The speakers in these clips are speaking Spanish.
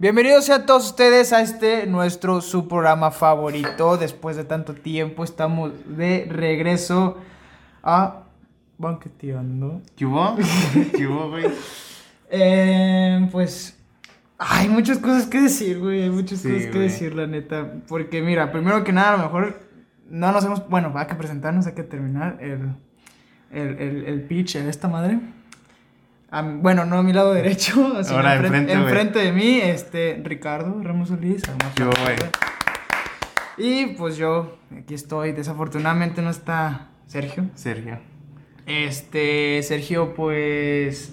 Bienvenidos sean todos ustedes a este nuestro su programa favorito. Después de tanto tiempo estamos de regreso a banqueteando. ¿Qué hubo? ¿Qué hubo, güey? Eh, pues hay muchas cosas que decir, güey. Hay muchas Sí, cosas que güey. decir, la neta. Porque mira, primero que nada, a lo mejor no nos hemos. Bueno, hay que presentarnos, hay que terminar el, el, el, el pitch de esta madre. A bueno, no a mi lado derecho, sino Ahora enfren- enfrente, de mí, este, Ricardo Ramos Solís. hermoso. ¿Qué hubo, güey? Y pues yo, aquí estoy. Desafortunadamente no está Sergio. Sergio. Este, Sergio, pues.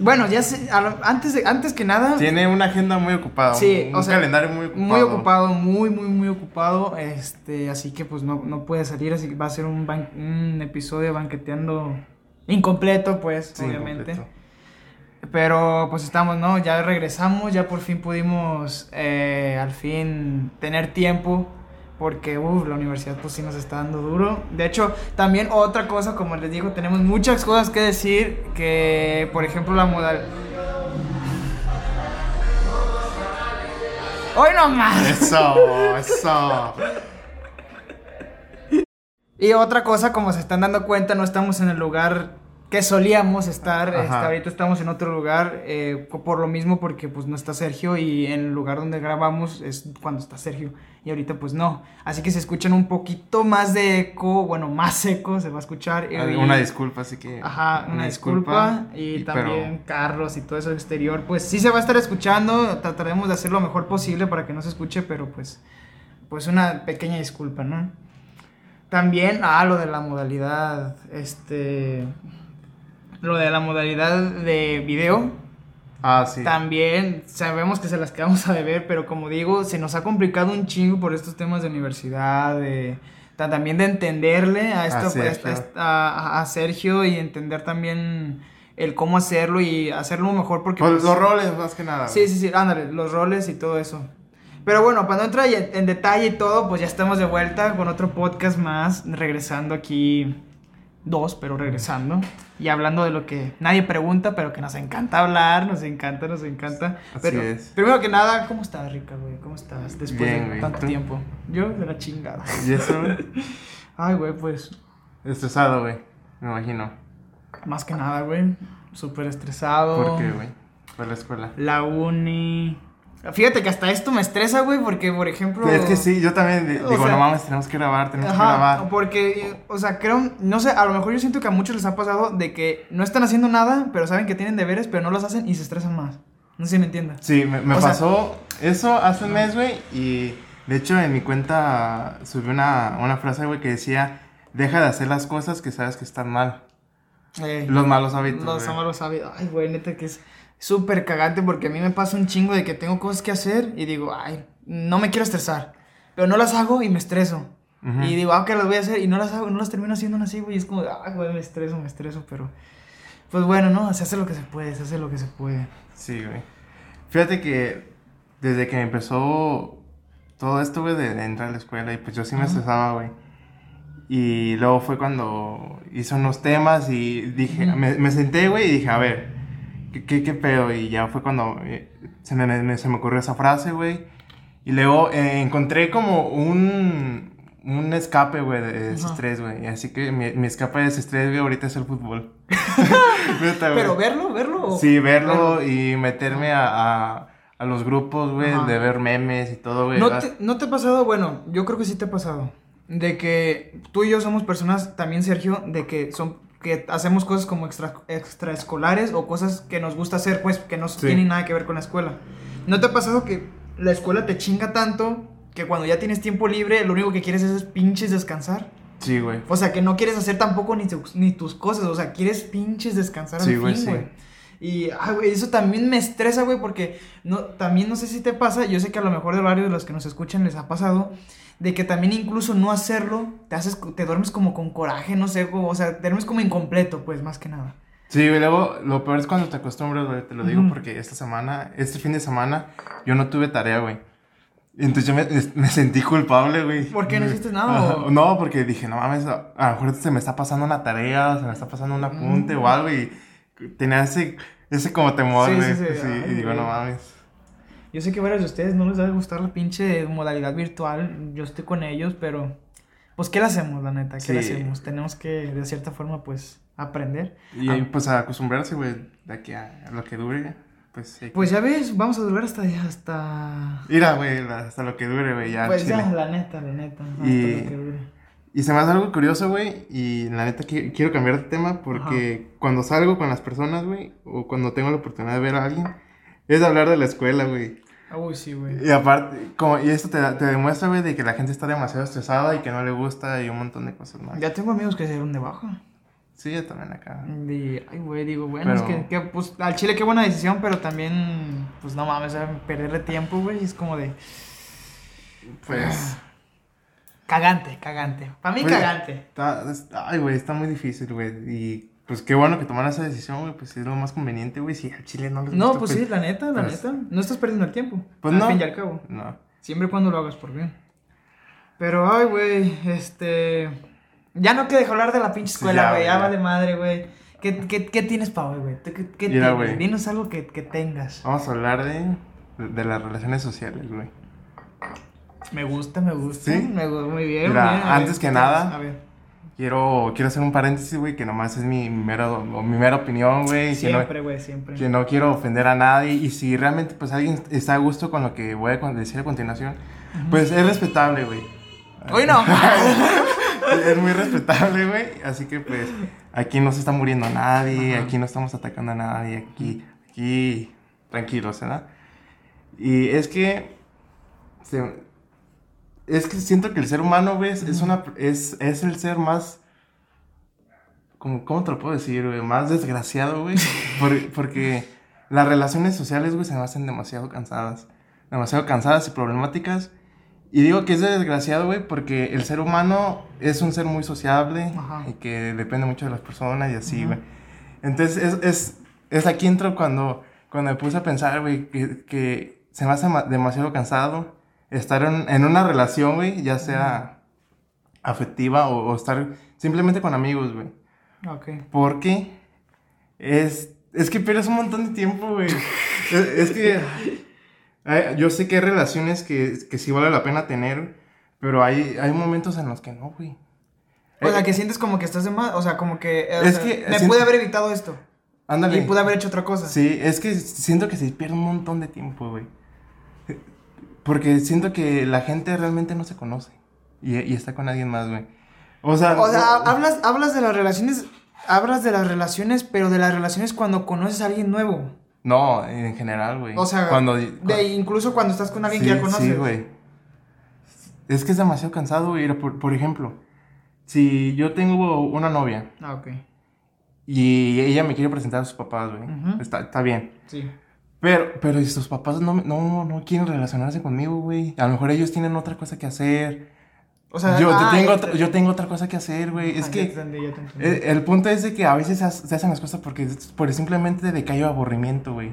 Bueno, ya sé, lo- antes, de- antes que nada. Tiene una agenda muy ocupada. Sí, un o sea, calendario muy ocupado. Muy ocupado, muy, muy, muy ocupado. Este, así que pues no, no puede salir, así que va a ser un, ban- un episodio banqueteando incompleto, pues, Sí, obviamente. Pero pues estamos, ¿no? Ya regresamos, ya por fin pudimos eh, al fin tener tiempo. Porque, uff, la universidad pues sí nos está dando duro. De hecho, también otra cosa, como les digo, tenemos muchas cosas que decir. Que, por ejemplo, la modal... ¡Hoy no más! Eso, eso. Y otra cosa, como se están dando cuenta, no estamos en el lugar que solíamos estar. Este, ahorita estamos en otro lugar. eh, por lo mismo, porque pues no está Sergio. Y en el lugar donde grabamos es cuando está Sergio. Y ahorita pues no. Así que se escuchan un poquito más de eco. Bueno, más eco se va a escuchar. y- Una disculpa, así que. Ajá, una, disculpa. Y pero- también carros y todo eso exterior. Pues sí se va a estar escuchando. Trataremos de hacer lo mejor posible para que no se escuche, pero pues, pues una pequeña disculpa, ¿no? También, ah, lo de la modalidad, este, lo de la modalidad de video. Ah, sí. También sabemos que se las quedamos a deber, pero como digo, se nos ha complicado un chingo por estos temas de universidad, de, ta- también de entenderle a, esto, A Sergio. a, a- Sergio y entender también el cómo hacerlo y hacerlo mejor porque... Pues, pues, los roles, más que nada. Sí, sí, sí, ándale, los roles y todo eso. Pero bueno, para no entrar en en detalle y todo, pues ya estamos de vuelta con otro podcast más, regresando aquí, dos, pero regresando, y hablando de lo que nadie pregunta, pero que nos encanta hablar, nos encanta, nos encanta. Así pero es. primero que nada, ¿cómo estás, Rica, güey? ¿Cómo estás después Bien, de güey. tanto tiempo? Yo de la chingada. Y eso, Ay, güey, pues estresado, güey. Me imagino. más que nada, güey, súper estresado. ¿Por qué, güey? Fue la escuela. La uni. Fíjate que hasta esto me estresa, güey, porque, por ejemplo... Es que sí, yo también digo, sea- no mames, tenemos que grabar, tenemos que Ajá, grabar. porque, o sea, creo, no sé, a lo mejor yo siento que a muchos les ha pasado de que no están haciendo nada, pero saben que tienen deberes, pero no los hacen y se estresan más. No sé si me entiendas. Sí, me, me O sea- pasó eso hace un mes, güey, y de hecho en mi cuenta subí una, una frase, güey, que decía, deja de hacer las cosas que sabes que están mal. Eh, Los malos hábitos. los güey. malos hábitos. Ay, güey, neta que es súper cagante porque a mí me pasa un chingo de que tengo cosas que hacer y digo, ay, no me quiero estresar. Pero no las hago y me estreso. Y digo, ah, que las voy a hacer y no las hago, no las termino haciendo así, güey. Es como, ay, güey, me estreso, me estreso, pero... Pues bueno, ¿no? Se hace lo que se puede, se hace lo que se puede. Sí, güey. Fíjate que desde que empezó todo esto, güey, de, de entrar a la escuela, y pues yo sí me Ajá. estresaba, güey. Y luego fue cuando hice unos temas y dije, me, me senté, güey, y dije, a ver, ¿qué, qué, qué pedo? Y ya fue cuando eh, se, me, me- se me ocurrió esa frase, güey. Y luego eh, encontré como un, un escape, güey, de, de ese Ajá. estrés, güey. Así que mi, mi escape de ese estrés, güey, ahorita es el fútbol. Neta. Pero verlo, verlo. Sí, verlo y meterme a, a, a los grupos, güey, de ver memes y todo, güey. ¿No Ah, te, ¿No te ha pasado? Bueno, yo creo que sí te ha pasado. De que tú y yo somos personas, también Sergio, de que son que hacemos cosas como extra, extraescolares o cosas que nos gusta hacer, pues, que no Sí. tienen nada que ver con la escuela. ¿No te ha pasado que la escuela te chinga tanto que cuando ya tienes tiempo libre, lo único que quieres es pinches descansar? Sí, güey. O sea, que no quieres hacer tampoco ni, tus- ni tus cosas, o sea, quieres pinches descansar Sí, al güey, fin, sí. güey. Y, ay, güey, eso también me estresa, güey, porque no, también no sé si te pasa, yo sé que a lo mejor de varios de los que nos escuchan les ha pasado, de que también incluso no hacerlo, te haces, te duermes como con coraje, no sé, o sea, te duermes como incompleto, pues, más que nada. Sí, güey, luego lo peor es cuando te acostumbras, güey, te lo digo porque esta semana, este fin de semana, yo no tuve tarea, güey. Entonces yo me, me sentí culpable, güey. ¿Por qué no hiciste nada, Ajá. No, porque dije, no mames, a, lo mejor se me está pasando una tarea, se me está pasando un apunte Mm. o algo y tenía ese, ese como temor, Sí, güey. sí, sí. Sí, Ay, y digo, no mames. Yo sé que varios de ustedes no les va a gustar la pinche modalidad virtual. Yo estoy con ellos, pero. Pues, ¿qué le hacemos, la neta? ¿Qué le Sí. hacemos? Tenemos que, de cierta forma, pues, aprender. Y Ah. pues a acostumbrarse, güey, de aquí a, a lo que dure, pues. Pues ya ves, vamos a durar hasta. hasta... Mira, güey, hasta lo que dure, güey, ya. Pues chile. ya, la neta, la neta. Hasta Y- lo que dure. Y se me hace algo curioso, güey, y la neta qui- quiero cambiar de tema porque cuando salgo con las personas, güey, o cuando tengo la oportunidad de ver a alguien, es hablar de la escuela, güey. Uy, sí, güey. Y aparte, como, y esto te, te demuestra, güey, de que la gente está demasiado estresada y que no le gusta y un montón de cosas más. Ya tengo amigos que se dieron de baja. Sí, yo también acá. Y, ay, güey, digo, bueno, es que, que, pues, al chile qué buena decisión, pero también, pues, no mames, o sea, perderle tiempo, güey, es como de... Pues, Cagante, cagante. Para mí, Pues, cagante. está, es- ay, güey, está muy difícil, güey. Y pues qué bueno que tomaron esa decisión, güey, pues es lo más conveniente, güey, si al chile no les No, gusta, pues sí, la neta, la pues- neta. No estás perdiendo el tiempo. Pues al no. fin y al cabo. No. Siempre y cuando lo hagas por bien. Pero, ay, güey, este... Ya no dejar hablar de la pinche Sí, escuela, ya, güey. güey, Ya ya. vale madre, güey. ¿Qué, qué, qué tienes para hoy, güey? ¿Qué, qué Mira, tienes? Dinos algo que, que tengas. Vamos a hablar de, de las relaciones sociales, güey. Me gusta, me gusta. ¿Sí? Me gu- muy bien, Mira, bien. Antes que ¿qué nada? A ver. Quiero, quiero hacer un paréntesis, güey, que nomás es mi mera, mi mera opinión, güey. No, Siempre, güey, siempre. que no quiero ofender a nadie. Y si realmente, pues, alguien está a gusto con lo que voy a decir a continuación, pues es respetable, güey. Hoy no. es muy respetable, güey. Así que, pues, aquí no se está muriendo nadie, Ajá. aquí no estamos atacando a nadie, aquí, aquí, tranquilos, ¿verdad? Y es que, se- es que siento que el ser humano, güey, es, una, es, es el ser más, como, ¿cómo te lo puedo decir, güey? Más desgraciado, güey. Por- porque las relaciones sociales, güey, se me hacen demasiado cansadas. Demasiado cansadas y problemáticas. Y digo que es desgraciado, güey, porque el ser humano es un ser muy sociable Ajá. y que depende mucho de las personas y así, güey. Entonces, es, es, es aquí entro cuando, cuando me puse a pensar, güey, que, que se me hace ma- demasiado cansado estar en, en una relación, güey, ya sea afectiva o, o estar simplemente con amigos, güey. ok. Porque es, es que pierdes un montón de tiempo, güey. es, es que hay- yo sé que hay relaciones que, que sí vale la pena tener, pero hay, hay momentos en los que no, güey. O sea, Eh, que sientes como que estás de más. O sea, como que. eh, o Es sea, que Me siento- pude haber evitado esto. Ándale. Y pude haber hecho otra cosa. Sí, es que siento que se pierde un montón de tiempo, güey. Porque siento que la gente realmente no se conoce. Y, y está con alguien más, güey. O sea, O sea, no- hablas, hablas de las relaciones. Hablas de las relaciones, pero de las relaciones cuando conoces a alguien nuevo. no, en general, güey. O sea, cuando, de, incluso cuando estás con alguien sí, que ya conoces. Sí, güey. Es que es demasiado cansado, güey. Por, por ejemplo, si yo tengo una novia Ah, ok. y ella me quiere presentar a sus papás, güey. Ujú. está, está bien. Sí. Pero, pero sus papás no, no, no quieren relacionarse conmigo, güey. A lo mejor ellos tienen otra cosa que hacer. O sea, yo, ah, tengo ya otra, yo tengo otra cosa que hacer, güey. Es Ah, que entendí, el, el punto es de que a veces se, ha- se hacen las cosas porque por simplemente de que hay aburrimiento, güey.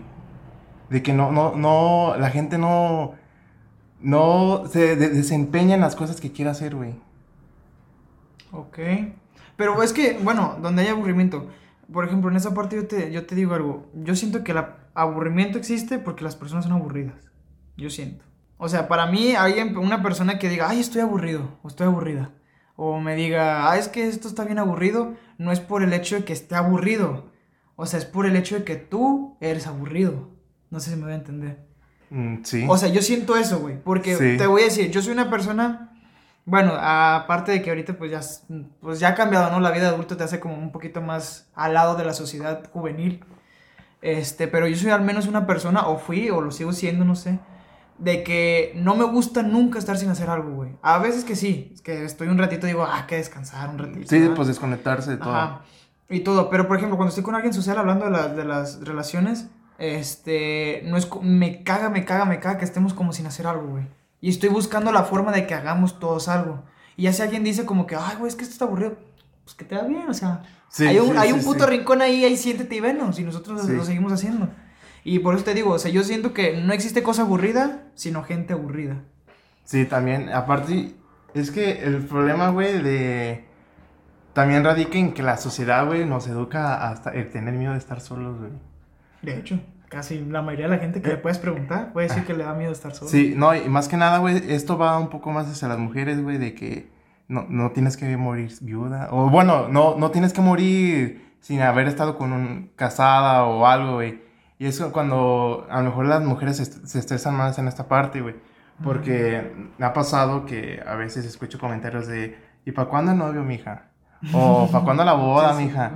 De que no, no, no, la gente no, no se de- desempeña en las cosas que quiere hacer, güey. Ok. Pero es que, bueno, donde hay aburrimiento. Por ejemplo, en esa parte yo te, yo te digo algo. Yo siento que el ap- aburrimiento existe porque las personas son aburridas. Yo siento. O sea, para mí, alguien, una persona que diga, ay, estoy aburrido, o estoy aburrida. O me diga, ah, es que esto está bien aburrido, no es por el hecho de que esté aburrido. O sea, es por el hecho de que tú eres aburrido. No sé si me voy a entender. Mm, sí. O sea, yo siento eso, güey. Porque Sí. te voy a decir, yo soy una persona. Bueno, aparte de que ahorita pues ya, pues ya ha cambiado, ¿no? La vida de adulto te hace como un poquito más al lado de la sociedad juvenil. Este, pero yo soy al menos una persona, o fui, o lo sigo siendo, no sé, de que no me gusta nunca estar sin hacer algo, güey. A veces que sí, es que estoy un ratito y digo, ah, que descansar un ratito. sí, ¿verdad? pues desconectarse de todo. Ajá. Y todo, pero por ejemplo, cuando estoy con alguien social hablando de, la- de las relaciones, este, no es, me caga, me caga, me caga que estemos como sin hacer algo, güey. Y estoy buscando la forma de que hagamos todos algo. Y ya si alguien dice como que, ay, güey, es que esto está aburrido, pues que te va bien, o sea, Sí, hay un, sí, hay un puto rincón ahí, ahí siéntete y venos, y nosotros lo seguimos haciendo. Y por eso te digo, o sea, yo siento que no existe cosa aburrida, sino gente aburrida. Sí, también, aparte, es que el problema, güey, de... También radica en que la sociedad, güey, nos educa hasta el tener miedo de estar solos, güey. De hecho, casi la mayoría de la gente que le puedes preguntar puede decir que le da miedo estar solo. Sí, no, y más que nada, güey, esto va un poco más hacia las mujeres, güey, de que no, no tienes que morir viuda. O bueno, no, no tienes que morir sin haber estado con un casada o algo, güey. Y eso cuando a lo mejor las mujeres se, se estresan más en esta parte, güey. Porque me ha pasado que a veces escucho comentarios de, ¿y para cuándo el novio, mija? O ¿para cuándo la boda, mija?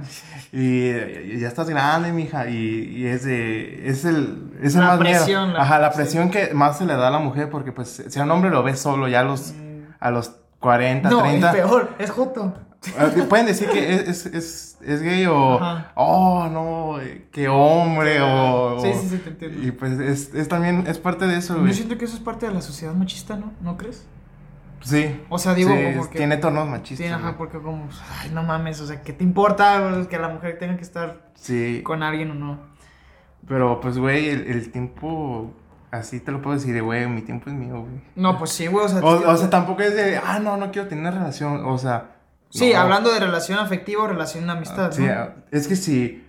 Y, y ya estás grande, mija. Y, y es de, es el, es el La más miedo. presión, la- Ajá, la sí. presión que más se le da a la mujer porque pues si a un hombre lo ves solo ya a los, a los 40, No, 30. es peor, es Joto. Eh, Pueden decir que es, es, es, es gay o, Ajá. oh, no, eh, qué hombre o... Sí, sí, sí, te entiendo. Y pues es, es también, es parte de eso, Yo güey. siento que eso es parte de la sociedad machista, ¿no? ¿No crees? Sí. O sea, digo, Sí, como que- Tiene tonos machistas. Sí, ajá, porque como, ay, no mames, o sea, ¿qué te importa que la mujer tenga que estar Sí, con alguien o no? pero pues, güey, el, el tiempo, así te lo puedo decir, de, güey, mi tiempo es mío, güey. No, pues sí, güey, o sea... O, o sea, tampoco es de, ah, no, no quiero tener relación, o sea... Sí, no. hablando de relación afectiva o relación de amistad, Sí, ¿no? ah, es que si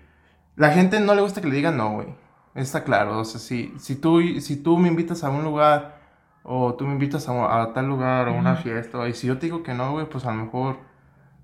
la gente no le gusta que le digan no, güey. Está claro, o sea, si, si, tú, si tú me invitas a un lugar o tú me invitas a, a tal lugar o a una fiesta y si yo te digo que no, güey, pues a lo mejor,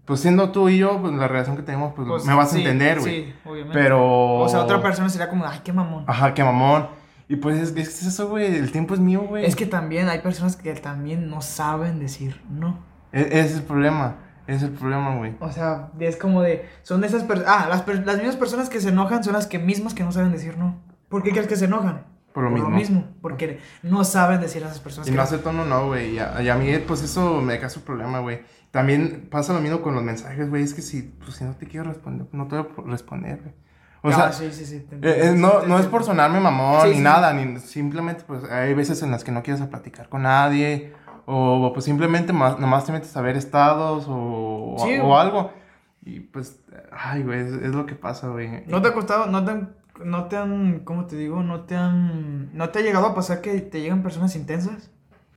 pues siendo tú y yo, pues la relación que tenemos, pues, Pues, me vas a sí, entender, güey. Sí, obviamente. Pero... O sea, otra persona sería como, ay, qué mamón. Ajá, qué mamón. Y pues es, es eso, güey, el tiempo es mío, güey. Es que también hay personas que también no saben decir no. E- ese es el problema, ese es el problema, güey. O sea, es como de. Son esas personas. Ah, las, per- las mismas personas que se enojan son las que mismas que no saben decir no. ¿Por qué crees que se enojan? Por lo mismo. Porque no saben decir a esas personas Y que no hace tono, no, güey. Y, a y a mí, pues eso me causa un problema, güey. También pasa lo mismo con los mensajes, güey. Es que si, pues, si no te quiero responder, no te voy a responder, güey. O Ah, sea, sí, sí, sí. te eh, eh, no, es por sonarme mamón ni nada, ni simplemente, pues hay veces en las que no quieres a platicar con nadie. O pues simplemente más, nomás te metes a ver estados o, o algo. Y pues, ay, güey, es, es lo que pasa, güey. ¿No te ha costado, no te han, no te han, ¿cómo te digo? ¿No te han, no te ha llegado a pasar que te llegan personas intensas?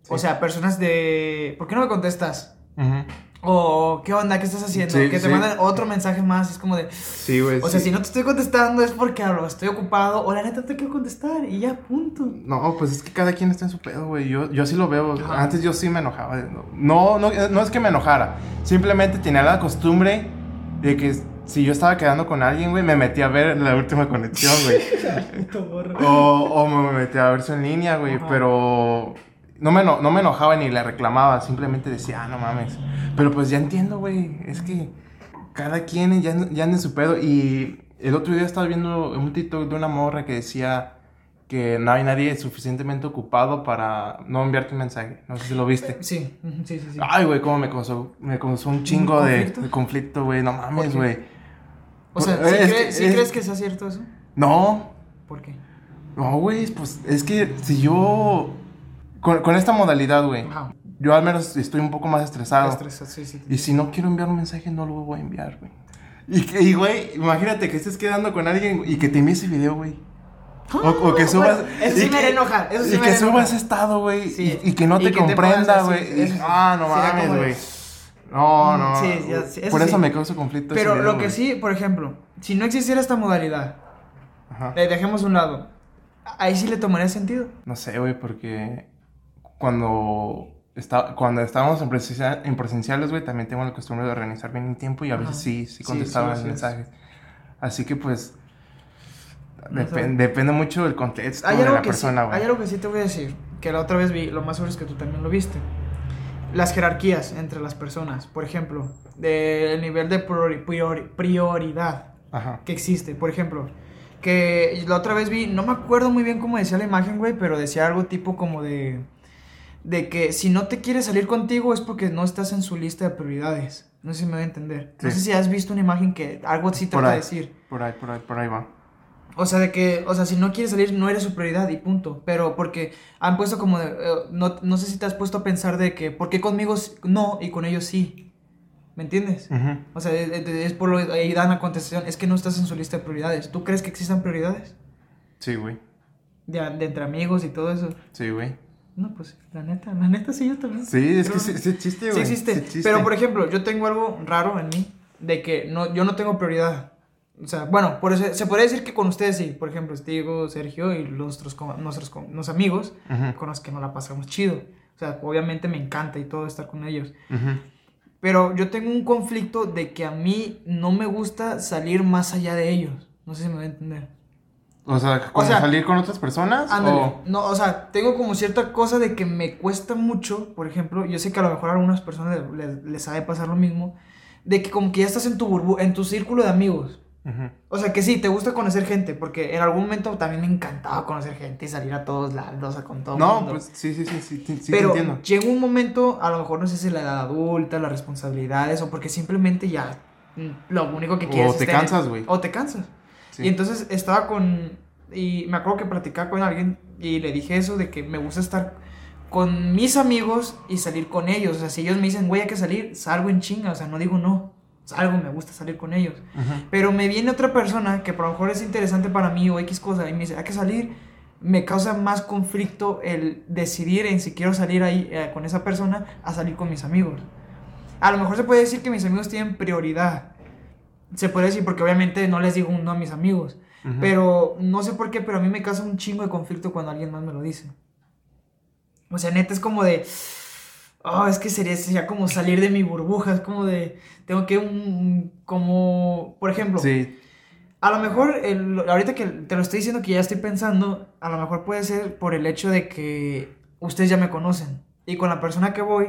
O sea, personas de, ¿por qué no me contestas? Ujú. O, ¿qué onda? ¿Qué estás haciendo? Sí, que te sí. mandan otro mensaje más, es como de, Sí, güey. o sea, sí. si no te estoy contestando es porque o estoy ocupado o la neta te quiero contestar y ya, punto. No, pues es que cada quien está en su pedo, güey. Yo, yo sí lo veo. Ajá. Antes yo sí me enojaba. No, no, no es que me enojara. Simplemente tenía la costumbre de que si yo estaba quedando con alguien, güey, me metí a ver la última conexión, güey. o, o me metí a ver su en línea, güey. Pero no me, eno- no me enojaba ni le reclamaba. Simplemente decía, ah, no mames. Pero pues ya entiendo, güey. Es que cada quien ya, ya anda en su pedo. Y el otro día estaba viendo un TikTok de una morra que decía que no hay nadie suficientemente ocupado para no enviarte un mensaje. No sé si lo viste. Sí, sí, sí, sí. Ay, güey, cómo me causó, me causó un chingo de conflicto? de conflicto, güey. No ¿Por mames, güey. o sea, es ¿sí, es- crees que sea cierto eso? No, ¿Por qué? no, güey, pues es que si yo... Con, con esta modalidad, güey, Ajá. yo al menos estoy un poco más estresado. Estresa, sí, sí. Y si no quiero enviar un mensaje, no lo voy a enviar, güey. Y, güey, imagínate que estés quedando con alguien y que te envíe ese video, güey. O, o que Ah, subas. bueno, eso sí y me que- enojar, eso sí y me que haría subas estado, güey. Sí. Y, y que no Y te que comprenda, güey. Ah, no mames, güey. No, Mm, no. sí, ya, sí, eso Por eso me causa conflicto. Pero video, lo que güey. sí, por ejemplo, si no existiera esta modalidad, Ajá. eh, dejemos un lado, ahí sí le tomaría sentido. No sé, güey, porque cuando, está, cuando estábamos en, presencia- en presenciales, güey, también tengo la costumbre de organizar bien mi tiempo y a veces Ajá. sí, sí Sí, contestaba sí, los sí, mensajes. Así que, pues, No depen- sé. depende mucho del contexto Hay de la persona, güey. hay algo que sí te voy a decir, que la otra vez vi, lo más seguro es que tú también lo viste. Las jerarquías entre las personas, por ejemplo, del nivel de priori- priori- prioridad Ajá. que existe. Por ejemplo, que la otra vez vi, no me acuerdo muy bien cómo decía la imagen, güey, pero decía algo tipo como de, de que si no te quiere salir contigo es porque no estás en su lista de prioridades. No sé si me voy a entender. No Sí. sé si has visto una imagen que algo así trata de ahí. decir. Por ahí, por ahí, por ahí va. O sea, de que, o sea, si no quieres salir, no eres su prioridad y punto. Pero porque han puesto como de, eh, no, no sé si te has puesto a pensar de que, ¿por qué conmigo no y con ellos sí? ¿Me entiendes? Ujú. O sea, es, es- es por lo ahí dan la contestación, es que no estás en su lista de prioridades. ¿Tú crees que existan prioridades? Sí, güey. De, de entre amigos y todo eso. Sí, güey. No, pues, la neta, la neta sí, yo también. Sí, es Creo- que sí, sí existe, Sí güey. existe. Sí existe. Pero, por ejemplo, yo tengo algo raro en mí, de que no, yo no tengo prioridad. O sea, bueno, por eso, se podría decir que con ustedes sí. Por ejemplo, Diego, Sergio y nuestros, nuestros, nuestros amigos con los que nos la pasamos chido. O sea, obviamente me encanta y todo estar con ellos. Pero yo tengo un conflicto de que a mí no me gusta salir más allá de ellos. No sé si me voy a entender. O sea, ¿como salir con otras personas? O... No, o sea, tengo como cierta cosa de que me cuesta mucho, por ejemplo, yo sé que a lo mejor a algunas personas les, les, sabe pasar lo mismo, de que como que ya estás en tu burbu en tu círculo de amigos. O sea, que sí, te gusta conocer gente, porque en algún momento también me encantaba conocer gente y salir a todos lados, a con todo No, pues sí, sí, sí, sí, sí Pero llega un momento, a lo mejor no sé si la edad adulta, las responsabilidades, o porque simplemente ya mm, lo único que quieres o te cansas, güey. O te cansas. Y entonces estaba con... Y me acuerdo que platicaba con alguien y le dije eso de que me gusta estar con mis amigos y salir con ellos. O sea, si ellos me dicen, güey, hay que salir, salgo en chinga. O sea, no digo no algo, me gusta salir con ellos. Pero me viene otra persona que por lo mejor es interesante para mí o X cosa y me dice, hay que salir. Me causa más conflicto el decidir en si quiero salir ahí eh, con esa persona a salir con mis amigos. A lo mejor se puede decir que mis amigos tienen prioridad. Se puede decir porque obviamente no les digo un no a mis amigos. Pero no sé por qué, pero a mí me causa un chingo de conflicto cuando alguien más me lo dice. O sea, neta es como de oh, es que sería, sería como salir de mi burbuja, es como de, tengo que un, como, por ejemplo, sí. a lo mejor, el, ahorita que te lo estoy diciendo que ya estoy pensando, a lo mejor puede ser por el hecho de que ustedes ya me conocen y con la persona que voy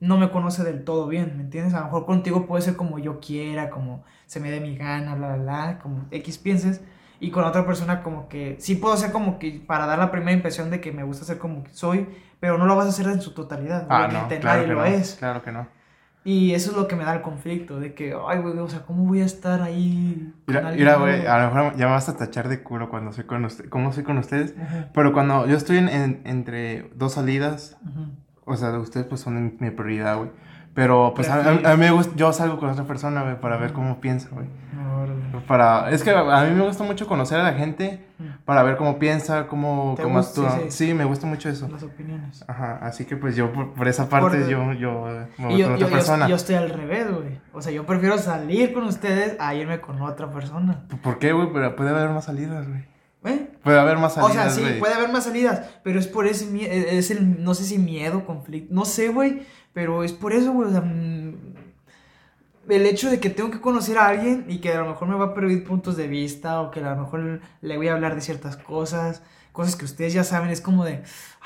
no me conoce del todo bien, ¿me entiendes? A lo mejor contigo puede ser como yo quiera, como se me dé mi gana, bla, bla, bla, como X pienses. Y con otra persona como que sí puedo ser como que para dar la primera impresión de que me gusta ser como que soy, pero no lo vas a hacer en su totalidad. Ah, Obviamente nadie lo es. Claro que no. Y eso es lo que me da el conflicto, de que, ay, güey, o sea, ¿cómo voy a estar ahí? Mira, güey, a lo mejor ya me vas a tachar de culo cuando soy con ustedes, ¿cómo soy con ustedes? Pero cuando yo estoy en, entre dos salidas, o sea, de ustedes pues son mi prioridad, güey. Pero pues a, mí me gusta, yo salgo con otra persona, güey, para ver cómo piensa, güey. Para, es que a mí me gusta mucho conocer a la gente para ver cómo piensa, cómo, cómo actúa. Sí, me gusta mucho eso. Las opiniones. Ajá, así que pues yo por, esa parte yo, yo me voy con otra persona. Yo, estoy al revés, güey. O sea, yo prefiero salir con ustedes a irme con otra persona. ¿Por qué, güey? Pero puede haber más salidas, güey. ¿Eh? Puede haber más salidas. O sea, sí, puede haber más salidas, pero es por ese miedo, es el, no sé si miedo, conflicto, no sé, güey, pero es por eso, güey, o sea, mm, el hecho de que tengo que conocer a alguien y que a lo mejor me va a perder puntos de vista o que a lo mejor le voy a hablar de ciertas cosas, cosas que ustedes ya saben, es como de,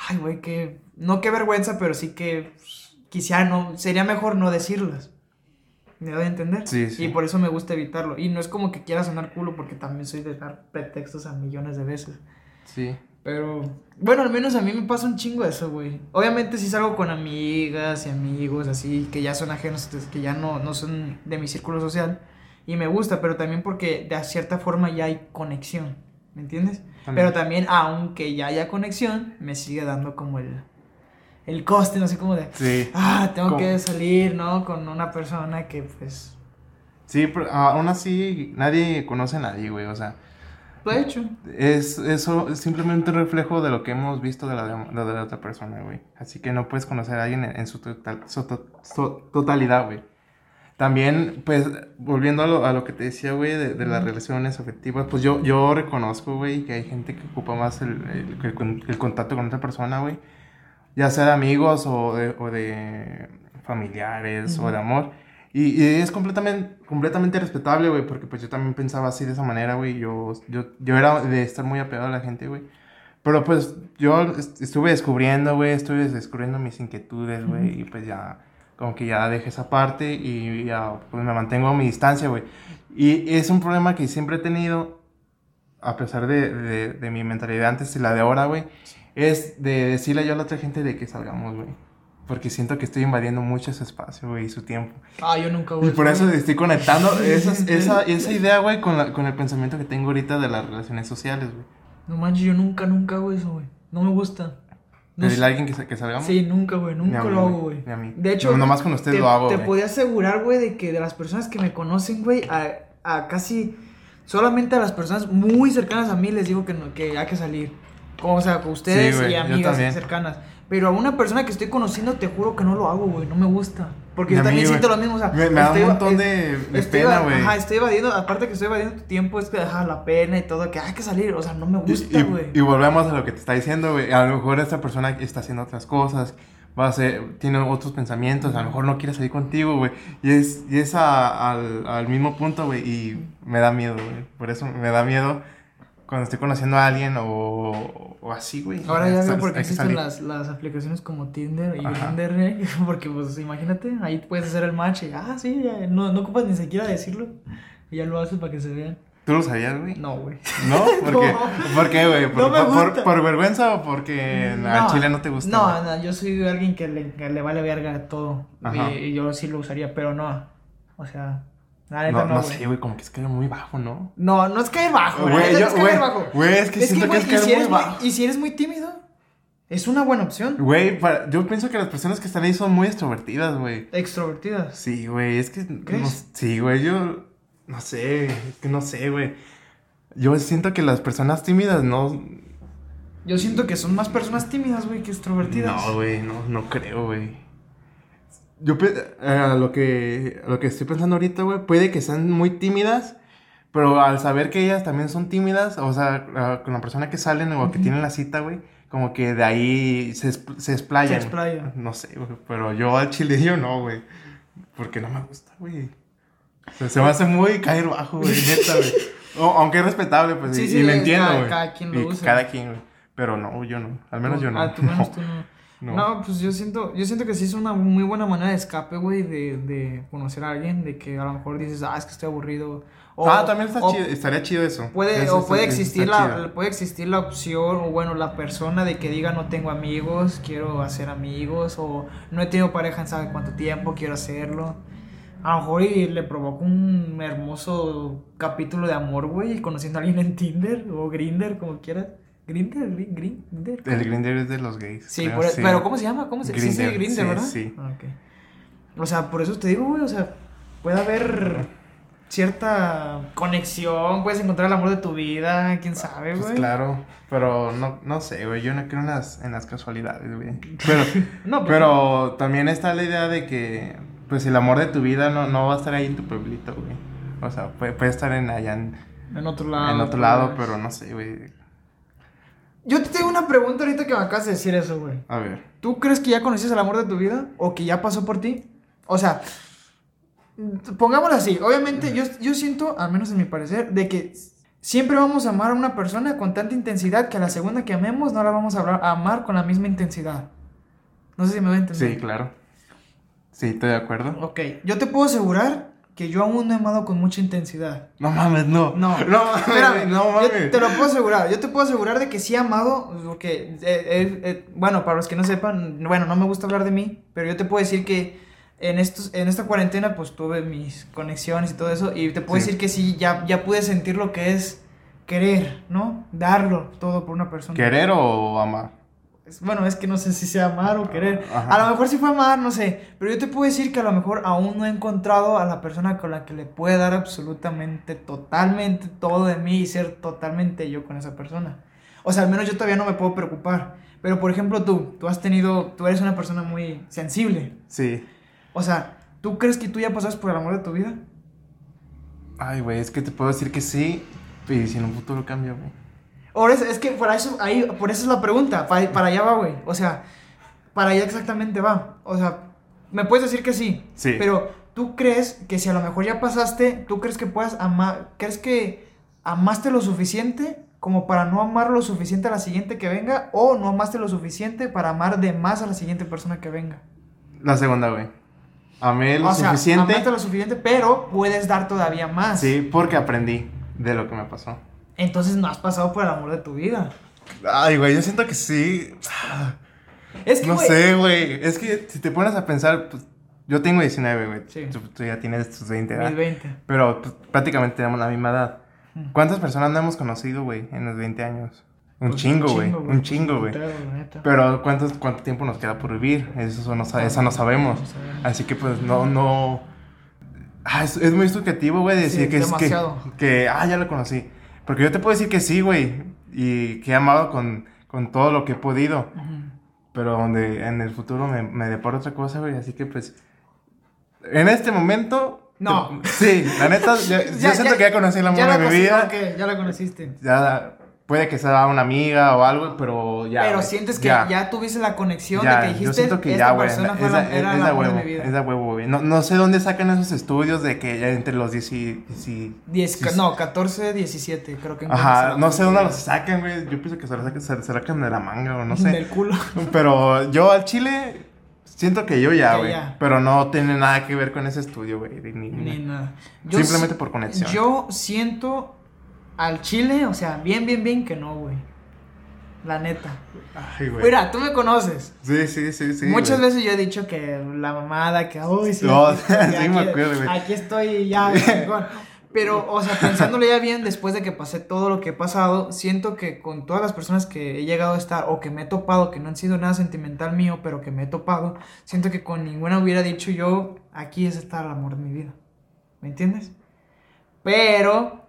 ay, güey, que, no qué vergüenza, pero sí que quizá no, sería mejor no decirlas. ¿Me doy a entender? Sí, sí. Y por eso me gusta evitarlo. Y no es como que quiera sonar culo porque también soy de dar pretextos a millones de veces. Sí. Pero, bueno, al menos a mí me pasa un chingo eso, güey. Obviamente si salgo con amigas y amigos así, que ya son ajenos, que ya no, no son de mi círculo social. Y me gusta, pero también porque de cierta forma ya hay conexión, ¿me entiendes? Pero también, aunque ya haya conexión, me sigue dando como el, el coste, no sé cómo de... Sí. Ah, tengo que salir, ¿no? Con una persona que pues... Sí, pero aún así nadie conoce a nadie, güey, o sea... Lo he hecho. Es eso es simplemente un reflejo de lo que hemos visto de la, de, la otra persona, güey. Así que no puedes conocer a alguien en, su, total, su, totalidad, güey. También, pues, volviendo a lo, a lo que te decía, güey, de, de, las relaciones afectivas, pues yo, yo reconozco, güey, que hay gente que ocupa más el, el, el contacto con otra persona, güey. Ya sea de amigos o de, o de familiares o de amor. Y, es completamente, completamente respetable, güey, porque pues yo también pensaba así de esa manera, güey. Yo, yo, yo era de estar muy apegado a la gente, güey. Pero pues yo estuve descubriendo, güey, estuve descubriendo mis inquietudes, güey, y pues ya, como que ya dejé esa parte y ya, pues me mantengo a mi distancia, güey. Y es un problema que siempre he tenido, a pesar de, de, de mi mentalidad antes y la de ahora, güey, es de decirle yo a la otra gente de que salgamos, güey. Porque siento que estoy invadiendo mucho ese espacio, güey, y su tiempo. Ah, yo nunca voy. Y por eso estoy conectando esa, esa, esa idea, güey, con, la, con el pensamiento que tengo ahorita de las relaciones sociales, güey. No manches, yo nunca, nunca hago eso, güey. No me gusta. No ¿Pedirle a alguien que, que salgamos? Sí, nunca, güey. Nunca lo hago, güey. De hecho, no, nomás con usted lo hago, Te podía asegurar, güey, de que de las personas que me conocen, güey, a, a, casi... Solamente a las personas muy cercanas a mí les digo que, no, que hay que salir. O sea, con ustedes y amigas cercanas. Pero a una persona que estoy conociendo, te juro que no lo hago, güey. No me gusta. Porque Y yo mí, también güey, siento lo mismo, o sea, Me, me da un montón de, de pena, güey. Ajá, estoy evadiendo, aparte que estoy evadiendo tu tiempo, es que deja la pena y todo, que hay que salir, o sea, no me Y- gusta, y, güey. y volvemos a lo que te está diciendo, güey. A lo mejor esta persona está haciendo otras cosas, va a hacer, tiene otros pensamientos, a lo mejor no quiere salir contigo, güey. Y es, y es a- al, al mismo punto, güey. Y me da miedo, güey. Por eso me da miedo cuando estoy conociendo a alguien o, o así, güey. Ahora ya veo por qué existen las, las aplicaciones como Tinder y Ajá. Grindr, ¿eh? porque pues imagínate, ahí puedes hacer el match y, ah, sí, ya, no, no ocupas ni siquiera decirlo, y ya lo haces para que se vean. ¿Tú lo sabías, güey? No, güey. ¿No? ¿Por qué? No. ¿Por qué, güey? ¿Por, No por- por vergüenza o porque al chile no te gusta? No, güey? no, yo soy alguien que le, que le vale verga todo, y, y yo sí lo usaría, pero no, o sea, la No, neta no sé, güey, como que es que era muy bajo, ¿no? No, no es caer bajo, Güey, es caer güey, bajo. güey, es que siento que güey, es caer si muy bajo. Y si eres muy tímido, es una buena opción. Güey, yo pienso que las personas que están ahí son muy extrovertidas, güey. Extrovertidas. Sí, güey, es que... ¿Crees? no- sí, güey, yo... No sé, es que no sé, güey. Yo siento que las personas tímidas no... Yo siento que son más personas tímidas, güey, que extrovertidas. No, güey, no, no creo, güey. Yo eh, lo que lo que estoy pensando ahorita, güey, puede que sean muy tímidas, pero al saber que ellas también son tímidas, o sea, ah, con la persona que salen o que Ujú. tienen la cita, güey, como que de ahí se, se explayan. Se explayan. No sé, güey, pero yo al chile yo no, güey. Porque no me gusta, güey. O sea, se me hace muy caer bajo, güey, neta, güey. O- aunque es respetable, pues, Sí, y, sí, y lo entiendo, cada- güey. cada quien lo Y usa. Cada quien, güey. Pero no, yo no. Al menos yo no. Ah, tú menos No. tú no. No. No. pues yo siento, yo siento que sí es una muy buena manera de escape, güey, de, de conocer a alguien, de que a lo mejor dices, ah, es que estoy aburrido. O, ah, también está o chido, estaría chido eso. Puede, Eso o está- puede eso existir está la, puede existir la opción, o bueno, la persona de que diga no tengo amigos, quiero hacer amigos, o no he tenido pareja en sabe cuánto tiempo, quiero hacerlo. A lo mejor y le provoca un hermoso capítulo de amor, güey, conociendo a alguien en Tinder o Grinder, como quieras. Grinder, Grin- Grinder. El Grindr es de los gays. Sí, creo, por- e, pero ¿cómo se llama? ¿Cómo se Sí, sí, Grindr, Grindr, sí, ¿verdad? sí. Ah, ok. O sea, por eso te digo, güey, o sea, puede haber cierta conexión, puedes encontrar el amor de tu vida, quién sabe, Pues güey. claro, pero no, no sé, güey. Yo no creo en las, en las casualidades, güey. Pero, No, pues, pero también está la idea de que, pues, el amor de tu vida no, no va a estar ahí en tu pueblito, güey. O sea, puede, puede estar en allá en, en otro lado. en otro pues. lado, pero no sé, güey. Yo te tengo una pregunta ahorita que me acabas de decir eso, güey. A ver. ¿Tú crees que ya conociste el amor de tu vida? ¿O que ya pasó por ti? O sea, pongámoslo así. Obviamente, yo, yo siento, al menos en mi parecer, de que siempre vamos a amar a una persona con tanta intensidad que a la segunda que amemos no la vamos a hablar- a amar con la misma intensidad. No sé si me voy a entender. Sí, claro. Sí, estoy de acuerdo. Ok, yo te puedo asegurar que yo aún no he amado con mucha intensidad. No mames, no. No, no mames, espérame, no yo mames. te lo puedo asegurar. Yo te puedo asegurar de que sí he amado, porque, eh, eh, eh, bueno, para los que no sepan, bueno, no me gusta hablar de mí, pero yo te puedo decir que en, estos, en esta cuarentena, pues tuve mis conexiones y todo eso, y te puedo Sí. decir que sí, ya, ya pude sentir lo que es querer, ¿no? Darlo todo por una persona. ¿Querer o amar? Bueno, es que no sé si sea amar o querer. Ajá. A lo mejor sí fue amar, no sé. Pero yo te puedo decir que a lo mejor aún no he encontrado a la persona con la que le pueda dar absolutamente, totalmente todo de mí y ser totalmente yo con esa persona. O sea, al menos yo todavía no me puedo preocupar. Pero por ejemplo tú, tú has tenido, tú eres una persona muy sensible. Sí. O sea, ¿tú crees que tú ya pasaste por el amor de tu vida? Ay, güey, es que te puedo decir que sí, y si en un futuro cambia, güey. Ahora es, es que por eso, ahí, por eso es la pregunta. Para, para allá va, güey. O sea, para allá exactamente va. O sea, me puedes decir que sí. Sí. Pero tú crees que si a lo mejor ya pasaste, tú crees que puedas amar, crees que amaste lo suficiente como para no amar lo suficiente a la siguiente que venga o no amaste lo suficiente para amar de más a la siguiente persona que venga. La segunda, güey. Amé lo o sea, suficiente. amaste lo suficiente, pero puedes dar todavía más. Sí, porque aprendí de lo que me pasó. Entonces no has pasado por el amor de tu vida. Ay, güey, yo siento que sí. Es que, no sé, güey. Es que si te pones a pensar, pues, yo tengo 19, güey. Sí. Tú, tú ya tienes tus 20, ¿verdad? 2020. Pero pues, prácticamente tenemos la misma edad. ¿Cuántas personas no hemos conocido, güey, en los 20 años? Un Pues, chingo, güey. Un chingo, güey. Pero ¿cuántos, ¿cuánto tiempo nos queda por vivir? Eso no, eso no sabemos. No sabemos. Así que pues no, no... Ah, es, es muy subjetivo, güey, decir Sí, que es que, que... Ah, ya lo conocí. Porque yo te puedo decir que sí, güey. Y que he amado con, con todo lo que he podido. Pero donde en el futuro me, me depara otra cosa, güey. Así que pues... En este momento. No. Sí, la neta, yo, yo siento que ya conocí el amor ya de mi vida. ya la conociste. Ya puede que sea una amiga o algo, pero ya. Pero sientes que ya, tuviste la conexión Ya, de que dijiste yo siento que ya, güey. Es, de- huevo. Es de huevo, güey. No, no sé dónde sacan esos estudios de que ya entre los 10 y. y- Diez- sí, no, 14, 17, creo que. Ajá, no sé dónde los sacan, güey. Yo pienso que se los sacan, se, sacan de la manga o no sé. Del culo. Pero yo al chile siento que yo ya, güey. ya. Pero no tiene nada que ver con ese estudio, güey. Ni, nada. Simplemente si- por conexión. Yo siento al chile, o sea, bien, bien, bien que no, güey. La neta. Ay, güey. Mira, tú me conoces. Sí, sí, sí, sí. Muchas güey. veces yo he dicho que la mamada, que, uy, sí, No, aquí sí me aquí- acuerdo, güey. Aquí estoy ya. Pero, o sea, pensándole ya bien, después de que pasé todo lo que he pasado, siento que con todas las personas que he llegado a estar o que me he topado, que no han sido nada sentimental mío, pero que me he topado, siento que con ninguna hubiera dicho yo, aquí es estar el amor de mi vida. ¿Me entiendes? Pero,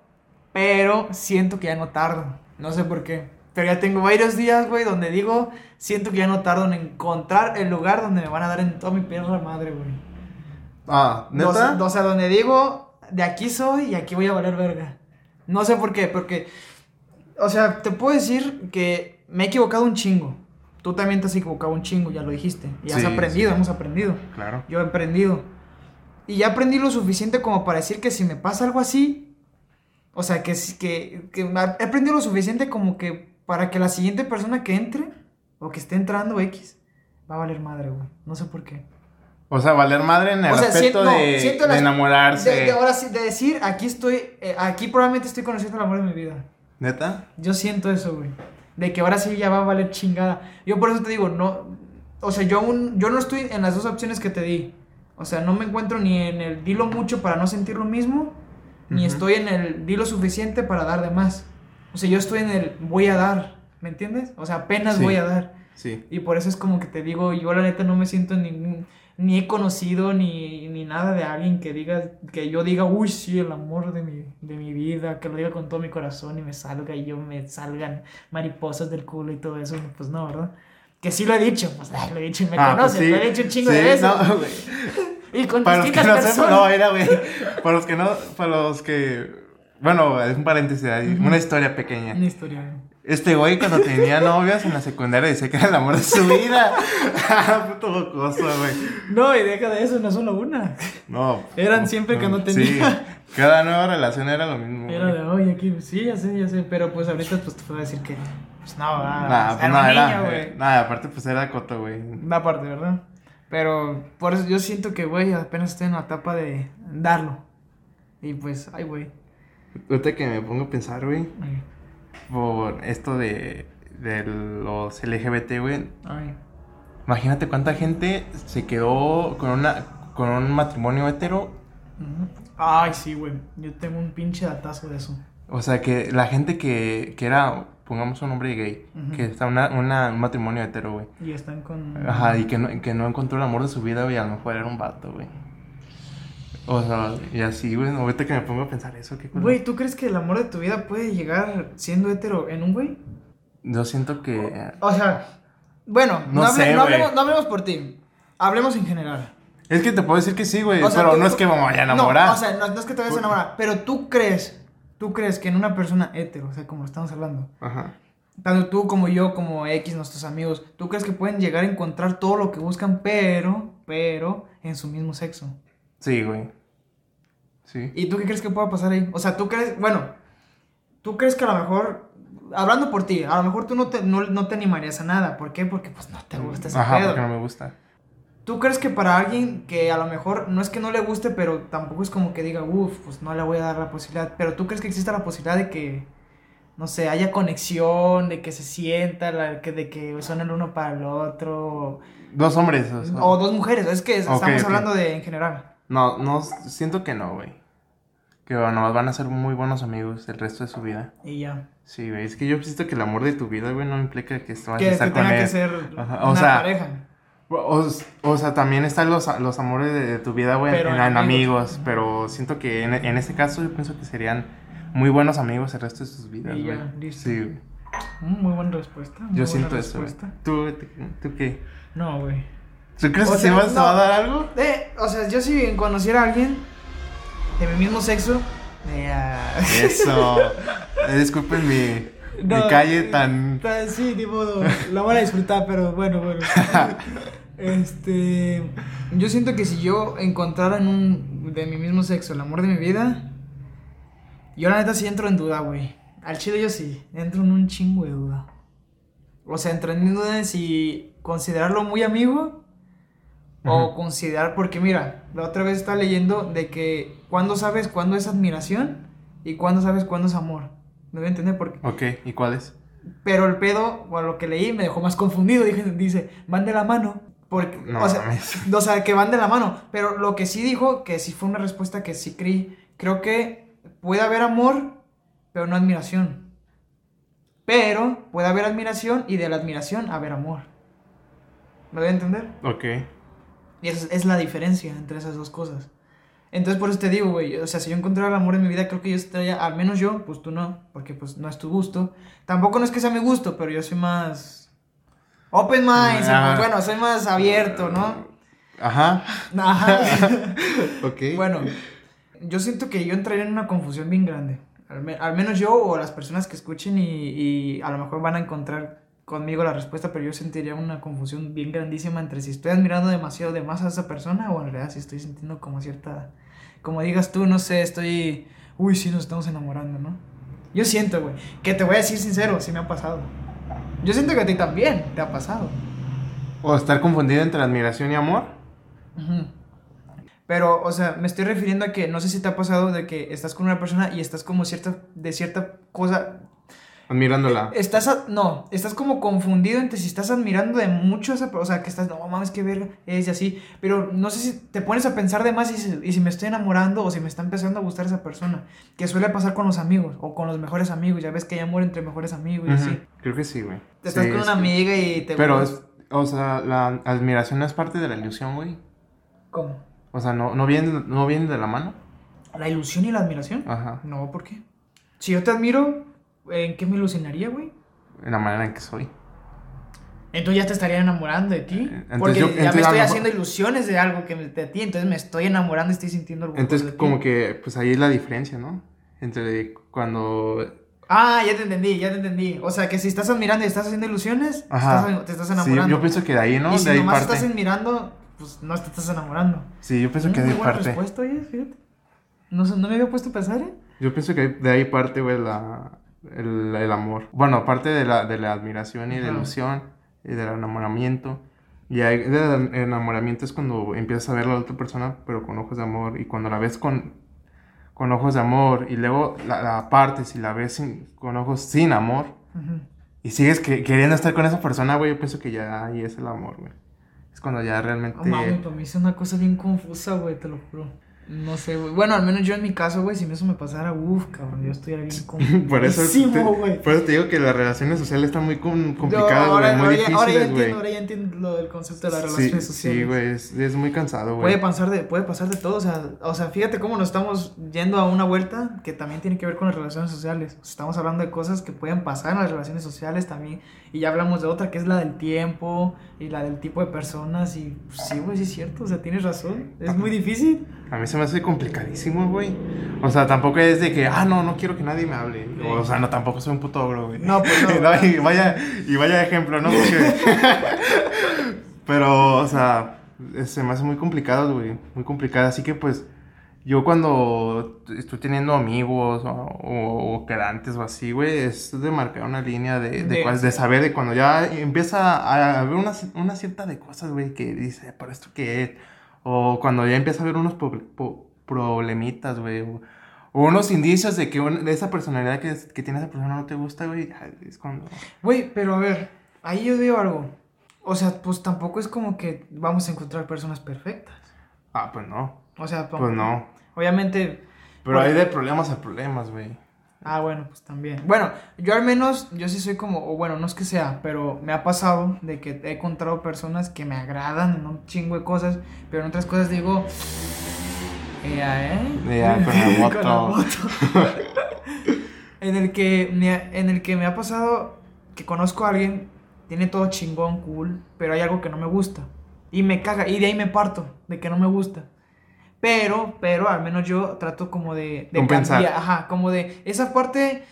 pero siento que ya no tardo. No sé por qué. Pero ya tengo varios días, güey, donde digo, siento que ya no tardo en encontrar el lugar donde me van a dar en toda mi perra madre, güey. Ah, ¿neta? o sea, donde digo, de aquí soy y aquí voy a valer verga. No sé por qué, porque, o sea, te puedo decir que me he equivocado un chingo. Tú también te has equivocado un chingo, ya lo dijiste. Y has Sí, aprendido, sí. hemos aprendido. Claro. Yo he aprendido. Y ya aprendí lo suficiente como para decir que si me pasa algo así, o sea, que, que, que he aprendido lo suficiente como que para que la siguiente persona que entre o que esté entrando X va a valer madre, güey. No sé por qué. O sea, valer madre en el O sea, aspecto siento- no, de, siento de enamorarse. De, de ahora sí, de decir, aquí estoy, eh, aquí probablemente estoy conociendo el amor de mi vida. ¿Neta? Yo siento eso, güey. De que ahora sí ya va a valer chingada. Yo por eso te digo, no. O sea, yo aún. Yo no estoy en las dos opciones que te di. O sea, no me encuentro ni en el dilo mucho para no sentir lo mismo. Ni Ujú. estoy en el dilo suficiente para dar de más. O sea, yo estoy en el voy a dar. ¿Me entiendes? O sea, apenas Sí. voy a dar. Sí. Y por eso es como que te digo, yo la neta no me siento en ningún. Ni he conocido ni, ni nada de alguien que diga, que yo diga, uy, sí, el amor de mi, de mi vida, que lo diga con todo mi corazón y me salga y yo me salgan mariposas del culo y todo eso. Pues no, ¿verdad? Que sí lo he dicho, pues lo he dicho y me Ah, pues conoces, sí. lo he dicho un chingo Sí, de veces. no. Y con Para los que no sepan, personas. no, era, güey. Para los que no, para los que. Bueno, es un paréntesis ahí, una historia pequeña. Una historia. Este güey cuando tenía novias en la secundaria decía que era el amor de su vida. Puto locoso, güey. No, y deja de eso, no solo una. No. Eran siempre que no tenía. Sí, cada nueva relación era lo mismo. Era de, oye, aquí, sí, ya sé, ya sé, pero pues ahorita pues te puedo decir que, pues no, ah, Nah, era pues una no, niña, era. güey. Nada, aparte pues era coto, güey. Da parte, ¿verdad? Pero por eso yo siento que, güey, apenas estoy en la etapa de darlo. Y pues, ay, güey. Ahorita que me pongo a pensar, güey, por esto de, de los LGBT, güey. ay. Imagínate cuánta gente se quedó con una con un matrimonio hetero. Ay, sí, güey. Yo tengo un pinche datazo de eso. O sea, que la gente que, que era, pongamos un hombre gay, Ujú. que está una, una- un matrimonio hetero, güey. Y están con. Ajá, y que no, que no encontró el amor de su vida, güey, a lo mejor era un vato, güey. O sea, y así, güey, ahorita que me pongo a pensar eso, qué. Güey, ¿tú crees que el amor de tu vida puede llegar siendo hetero en un güey? Yo siento que... O sea, bueno, No no, hable- sé, no hablemos, no hablemos por ti. Hablemos en general. Es que te puedo decir que sí, güey, O sea, pero tú- no es que me vaya a enamorar. No, o sea, no, no es que te vayas a enamorar, pero tú crees, tú crees que en una persona hetero, o sea, como estamos hablando, Ajá. tanto tú como yo, como X, nuestros amigos, tú crees que pueden llegar a encontrar todo lo que buscan, pero, pero, en su mismo sexo. Sí, güey. Sí. ¿Y tú qué crees que pueda pasar ahí? O sea, tú crees, bueno, tú crees que a lo mejor, hablando por ti, a lo mejor tú no te, no, no te animarías a nada. ¿Por qué? Porque pues no te gusta ese Ajá, pedo. porque no me gusta. ¿Tú crees que para alguien que a lo mejor no es que no le guste, pero tampoco es como que diga, uff, pues no le voy a dar la posibilidad, pero tú crees que exista la posibilidad de que, no sé, haya conexión, de que se sienta, la- que, de que son el uno para el otro, Dos hombres. O, sea, o dos mujeres, es que estamos hablando de en general. No, no, siento que no, güey. Que bueno, van a ser muy buenos amigos el resto de su vida. Y ya. Sí, güey. Es que yo siento que el amor de tu vida, güey, no implica que a Que, estar que con tenga que él. ser Ajá, o una sea, pareja. O, o sea, también están los, los amores de, de tu vida, güey, en, amigos. amigos. Pero siento que en, en este caso yo pienso que serían muy buenos amigos el resto de sus vidas, güey. Sí, güey. Mm, muy buena respuesta. muy Yo buena siento eso. ¿Tú, ¿Tú qué? No, güey. ¿Tú crees O que sea, se va, se no. va a dar algo? Eh, o sea, yo si conociera a alguien de mi mismo sexo, ah, Eso. Eh, disculpen mi, calle eh, tan. tan- Sí, ni modo. La van a disfrutar, pero bueno, bueno. Este. Yo siento que si yo encontrara en un. de mi mismo sexo el amor de mi vida. Yo la neta sí entro en duda, güey. Al chile yo sí. Entro en un chingo de duda. O sea, entro en duda de si considerarlo muy amigo. O considerar. Porque mira, la otra vez estaba leyendo de que. cuando sabes cuándo es admiración? Y cuándo sabes cuándo es amor. ¿Me voy a entender? Porque Ok, ¿y cuál es? pero el pedo, o lo que leí, me dejó más confundido. Dije, dice, van de la mano. Porque, No o, sea, mames. o sea, que van de la mano. Pero lo que sí dijo, que sí fue una respuesta que sí creí, creo que puede haber amor, pero no admiración. Pero puede haber admiración y de la admiración haber amor. ¿Me voy a entender? Ok. Y esa es, es la diferencia entre esas dos cosas. Entonces por eso te digo, güey, o sea, si yo encontrara el amor en mi vida, creo que yo estaría, al menos yo, pues tú no, porque pues no es tu gusto. Tampoco no es que sea mi gusto, pero yo soy más open mind, Ah. bueno, soy más abierto, ¿no? Ajá. Ajá. Ok. bueno, yo siento que yo entraría en una confusión bien grande. Al, me- al menos yo o las personas que escuchen y, y a lo mejor van a encontrar conmigo la respuesta, pero yo sentiría una confusión bien grandísima entre si estoy admirando demasiado de más a esa persona o en realidad si estoy sintiendo como cierta, como digas tú, no sé, estoy, uy, sí nos estamos enamorando, ¿no? Yo siento, güey, que te voy a decir sincero, sí me ha pasado. Yo siento que a ti también te ha pasado. O estar confundido entre admiración y amor. Pero, o sea, me estoy refiriendo a que no sé si te ha pasado de que estás con una persona y estás como cierta, de cierta cosa. Admirándola. Estás, a- no, estás como confundido entre si estás admirando de mucho a esa persona, o sea, que estás, no mames, qué verga, es y así. Pero no sé si te pones a pensar de más y si, y si me estoy enamorando o si me está empezando a gustar esa persona. Que suele pasar con los amigos o con los mejores amigos. Ya ves que hay amor entre mejores amigos y así. Creo que sí, güey. Te estás Sí, con es una que- amiga y te. Pero es. O sea, la admiración es parte de la ilusión, güey. ¿Cómo? O sea, no, no, viene, no viene de la mano. ¿La ilusión y la admiración? Ajá. No, ¿por qué? Si yo te admiro, ¿en qué me ilusionaría, güey? En la manera en que soy. Entonces ya te estaría enamorando de ti. Entonces porque yo- ya me estoy mejor- haciendo ilusiones de algo que me, de ti. Entonces me estoy enamorando y estoy sintiendo algo. Entonces, de ti. como que, pues ahí es la diferencia, ¿no? Entre cuando. Ah, ya te entendí, ya te entendí. O sea, que si estás admirando y estás haciendo ilusiones, Ajá. estás- te estás Sí, enamorando. yo pienso que de ahí, ¿no? y si de ahí nomás parte. estás admirando, pues no te estás enamorando. Sí, yo pienso que de ahí buena parte. respuesta, oye, fíjate. No, no me había puesto a pensar, ¿eh? Yo pienso que de ahí parte, güey, la, el, el amor. Bueno, aparte de la, de la admiración y de la ilusión y del enamoramiento. Y ahí del enamoramiento es cuando empiezas a ver a la otra persona, pero con ojos de amor. Y cuando la ves con, con ojos de amor y luego la, la apartes y la ves sin- con ojos sin amor y sigues que- queriendo estar con esa persona, güey, yo pienso que ya ahí es el amor, güey. Es cuando ya realmente... No mames, para mí es una cosa bien confusa, güey, te lo juro. No sé, güey. Bueno, al menos yo en mi caso, güey, si eso me pasara, uff, cabrón, yo estuviera bien Por eso, te, por eso te digo que las relaciones sociales están muy com- complicadas, ahora, güey, muy ahora ya- ahora ya difíciles, güey. entiendo, ahora ya entiendo lo del concepto de las Sí, relaciones sociales. Sí, güey, es, es muy cansado, güey. Puede pasar de, puede pasar de todo, o sea, o sea, fíjate cómo nos estamos yendo a una vuelta que también tiene que ver con las relaciones sociales. Estamos hablando de cosas que pueden pasar en las relaciones sociales también. Y ya hablamos de otra que es la del tiempo y la del tipo de personas. Y pues, sí, güey, sí es cierto, o sea, tienes razón. Es muy difícil. A mí se me hace complicadísimo, güey. O sea, tampoco es de que, ah, no, no quiero que nadie me hable. Sí. O sea, no, tampoco soy un puto ogro, güey. No, pues no. y, vaya, y vaya ejemplo, ¿no? Porque- Pero, o sea, se me hace muy complicado, güey. Muy complicado. Así que, pues, yo cuando estoy teniendo amigos o, o, o quedantes o así, güey, es de marcar una línea de, de, De- de saber de cuando ya empieza a haber una, una cierta de cosas, güey, que dice, ¿pero esto qué es? O cuando ya empieza a haber unos problemitas, güey. O, unos indicios de que de esa personalidad que, que tiene esa persona no te gusta, güey. Es cuando... Güey, pero a ver, ahí yo digo algo. O sea, pues tampoco es como que vamos a encontrar personas perfectas. Ah, pues no. O sea, Pues no. Obviamente, Pero hay de problemas a problemas, güey. Ah, bueno, pues también. Bueno, yo al menos, yo sí soy como, o bueno, no es que sea, pero me ha pasado de que he encontrado personas que me agradan en un chingo de cosas, pero en otras cosas digo, ella, ¿eh? Ya, con la moto. Con la moto. en, el que me, ha- en el que me ha pasado que conozco a alguien, tiene todo chingón, cool, pero hay algo que no me gusta. Y me caga, y de ahí me parto, de que no me gusta. Pero, pero al menos yo trato como de... de Compensar. cambiar, ajá, como de esa parte,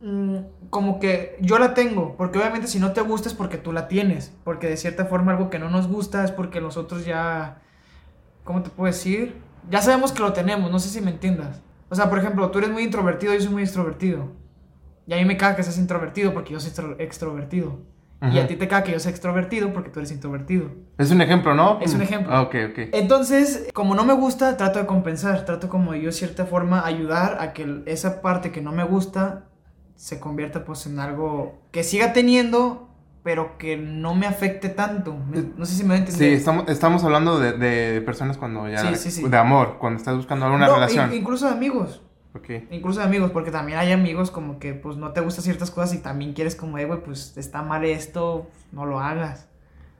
mm, como que yo la tengo, porque obviamente si no te gusta es porque tú la tienes, porque de cierta forma algo que no nos gusta es porque nosotros ya, ¿cómo te puedo decir? Ya sabemos que lo tenemos, no sé si me entiendas. O sea, por ejemplo, tú eres muy introvertido, yo soy muy extrovertido. Y a mí me caga que seas introvertido porque yo soy extro- extrovertido. Y Ajá. a ti te caga que yo sea extrovertido porque tú eres introvertido. Es un ejemplo, ¿no? Es un ejemplo. Ah, ok, ok. Entonces, como no me gusta, trato de compensar, trato como yo de cierta forma ayudar a que esa parte que no me gusta se convierta pues en algo que siga teniendo, pero que no me afecte tanto. Me- No sé si me voy a Sí, entender. estamos, estamos hablando de, de personas cuando ya... Sí, sí, sí. De amor, cuando estás buscando alguna No, relación. in- incluso de amigos. Ok. Incluso de amigos, porque también hay amigos como que pues no te gustan ciertas cosas y también quieres como, eh, güey, pues está mal esto, no lo hagas.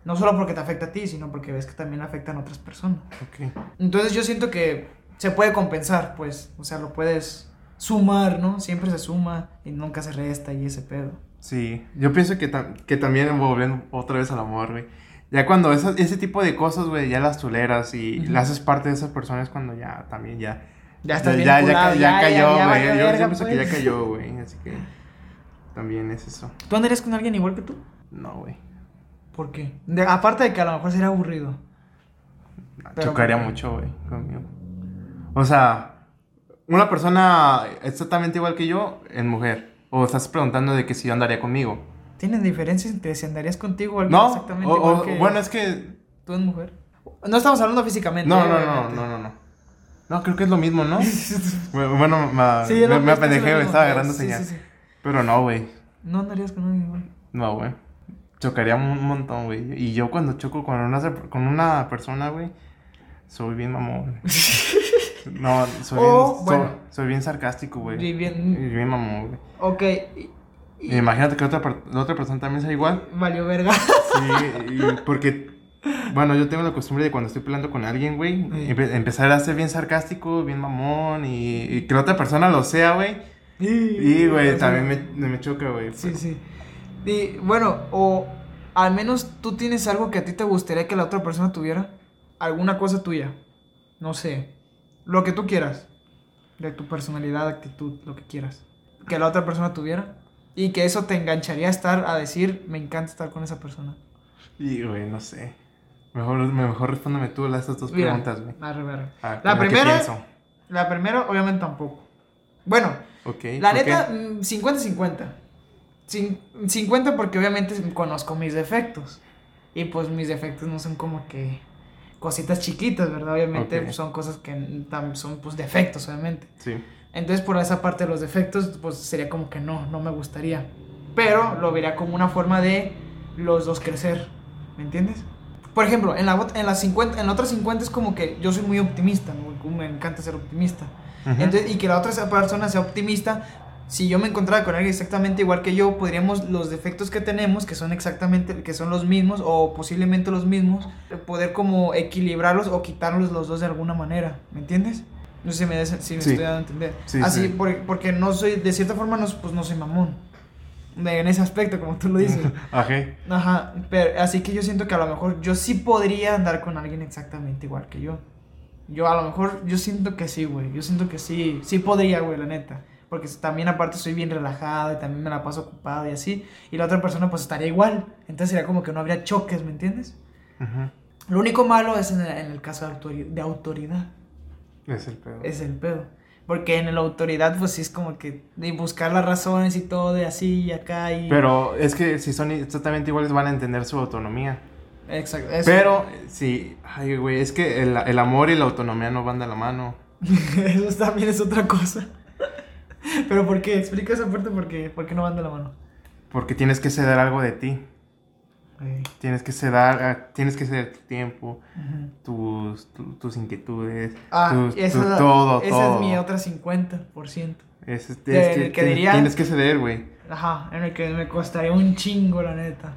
No solo porque te afecta a ti, sino porque ves que también afectan a otras personas. Ok. Entonces yo siento que se puede compensar, pues, o sea, lo puedes sumar, ¿no? Siempre se suma y nunca se resta y ese pedo. Sí, yo pienso que, tam- que también volviendo otra vez al amor, güey. Ya cuando esa- ese tipo de cosas, güey, ya las toleras y Ujú. le haces parte de esas personas cuando ya también ya... Ya estás bien ya, ya, ya ya, ya, cayó, güey. Yo, yo verga, pienso que pues. ya cayó, güey. Así que también es eso. ¿Tú andarías con alguien igual que tú? No, güey. ¿Por qué? De- aparte de que a lo mejor sería aburrido. Pero- Chocaría mucho, güey, conmigo. O sea, una persona exactamente igual que yo en mujer. O estás preguntando de que si yo andaría conmigo. ¿Tienen diferencias entre si andarías contigo o alguien No, exactamente o- igual o- que bueno, es que... tú en mujer? No estamos hablando físicamente. No, eh, no, no, no, no, no. No, creo que es lo mismo, ¿no? Bueno, ma- Sí, me, me es apendejé, güey, mismo. estaba agarrando Sí, señal. sí. Pero no, güey. No andarías con alguien igual. No, güey. Chocaría un montón, güey. Y yo cuando choco con una, con una persona, güey, soy bien mamón. No, soy, bien, bueno. soy, soy bien sarcástico, güey. Y Y bien. mamón, güey. Ok. y- Imagínate que otra, la otra persona también sea igual. Valió verga. Sí, y porque, bueno, yo tengo la costumbre de cuando estoy peleando con alguien, güey, empe- empezar a ser bien sarcástico, bien mamón, y, y que la otra persona lo sea, güey. Y, güey, también me, me choca, güey. Sí, sí. Y bueno, o al menos tú tienes algo que a ti te gustaría que la otra persona tuviera. Alguna cosa tuya. No sé. Lo que tú quieras. De tu personalidad, actitud, lo que quieras. Que la otra persona tuviera. Y que eso te engancharía a estar, a decir, me encanta estar con esa persona. Y, güey, no sé. Mejor, mejor respóndeme tú estas dos Mira, preguntas, güey. arre, arre. A ver, La ¿qué primera-? La primera, obviamente tampoco. Bueno, Ok. La neta, mm, 50-50. Cin- 50 porque obviamente conozco mis defectos. Y pues mis defectos no son como que cositas chiquitas, ¿verdad? Obviamente Ok. son cosas que son pues defectos, obviamente. Sí. Entonces por esa parte de los defectos, pues sería como que no, no me gustaría. Pero lo vería como una forma de los dos crecer, ¿me entiendes? Por ejemplo, en la, en la, 50, en la otra 50 es como que yo soy muy optimista, ¿no? me encanta ser optimista. Ujú. Entonces, y que la otra persona sea optimista. Si yo me encontrara con alguien exactamente igual que yo, podríamos los defectos que tenemos, que son exactamente, que son los mismos o posiblemente los mismos, poder como equilibrarlos o quitarlos los dos de alguna manera, ¿me entiendes? No sé si me, si me Sí. estoy dando a entender. Sí, Así, sí. por- porque no soy, de cierta forma, no, pues no soy mamón. En ese aspecto, como tú lo dices. Ajá. Ajá, pero así que yo siento que a lo mejor yo sí podría andar con alguien exactamente igual que yo. Yo a lo mejor, yo siento que sí, güey. Yo siento que sí, sí podría, güey, la neta. Porque también aparte soy bien relajado y también me la paso ocupado y así. Y la otra persona pues estaría igual. Entonces sería como que no habría choques, ¿me entiendes? Ujú. Lo único malo es en el, en el caso de, autori- de autoridad. Es el pedo. Es el pedo. Porque en la autoridad pues sí es como que buscar las razones y todo de así y acá y... Pero es que si son exactamente iguales van a entender su autonomía. Exacto. eso. Pero, sí, ay, güey, es que el, el amor y la autonomía no van de la mano. Eso también es otra cosa. Pero ¿por qué? Explica esa parte porque ¿por qué no van de la mano? Porque tienes que ceder algo de ti. Tienes que ceder, ah, tienes que ceder tu tiempo, ujú. tus, tu- tus inquietudes, Ah, tus- esa, tu- es la- todo, esa todo. es mi otra 50%. Es, es- Que- es que que diría- tienes que ceder, güey. Ajá, en el que me costaría un chingo, la neta.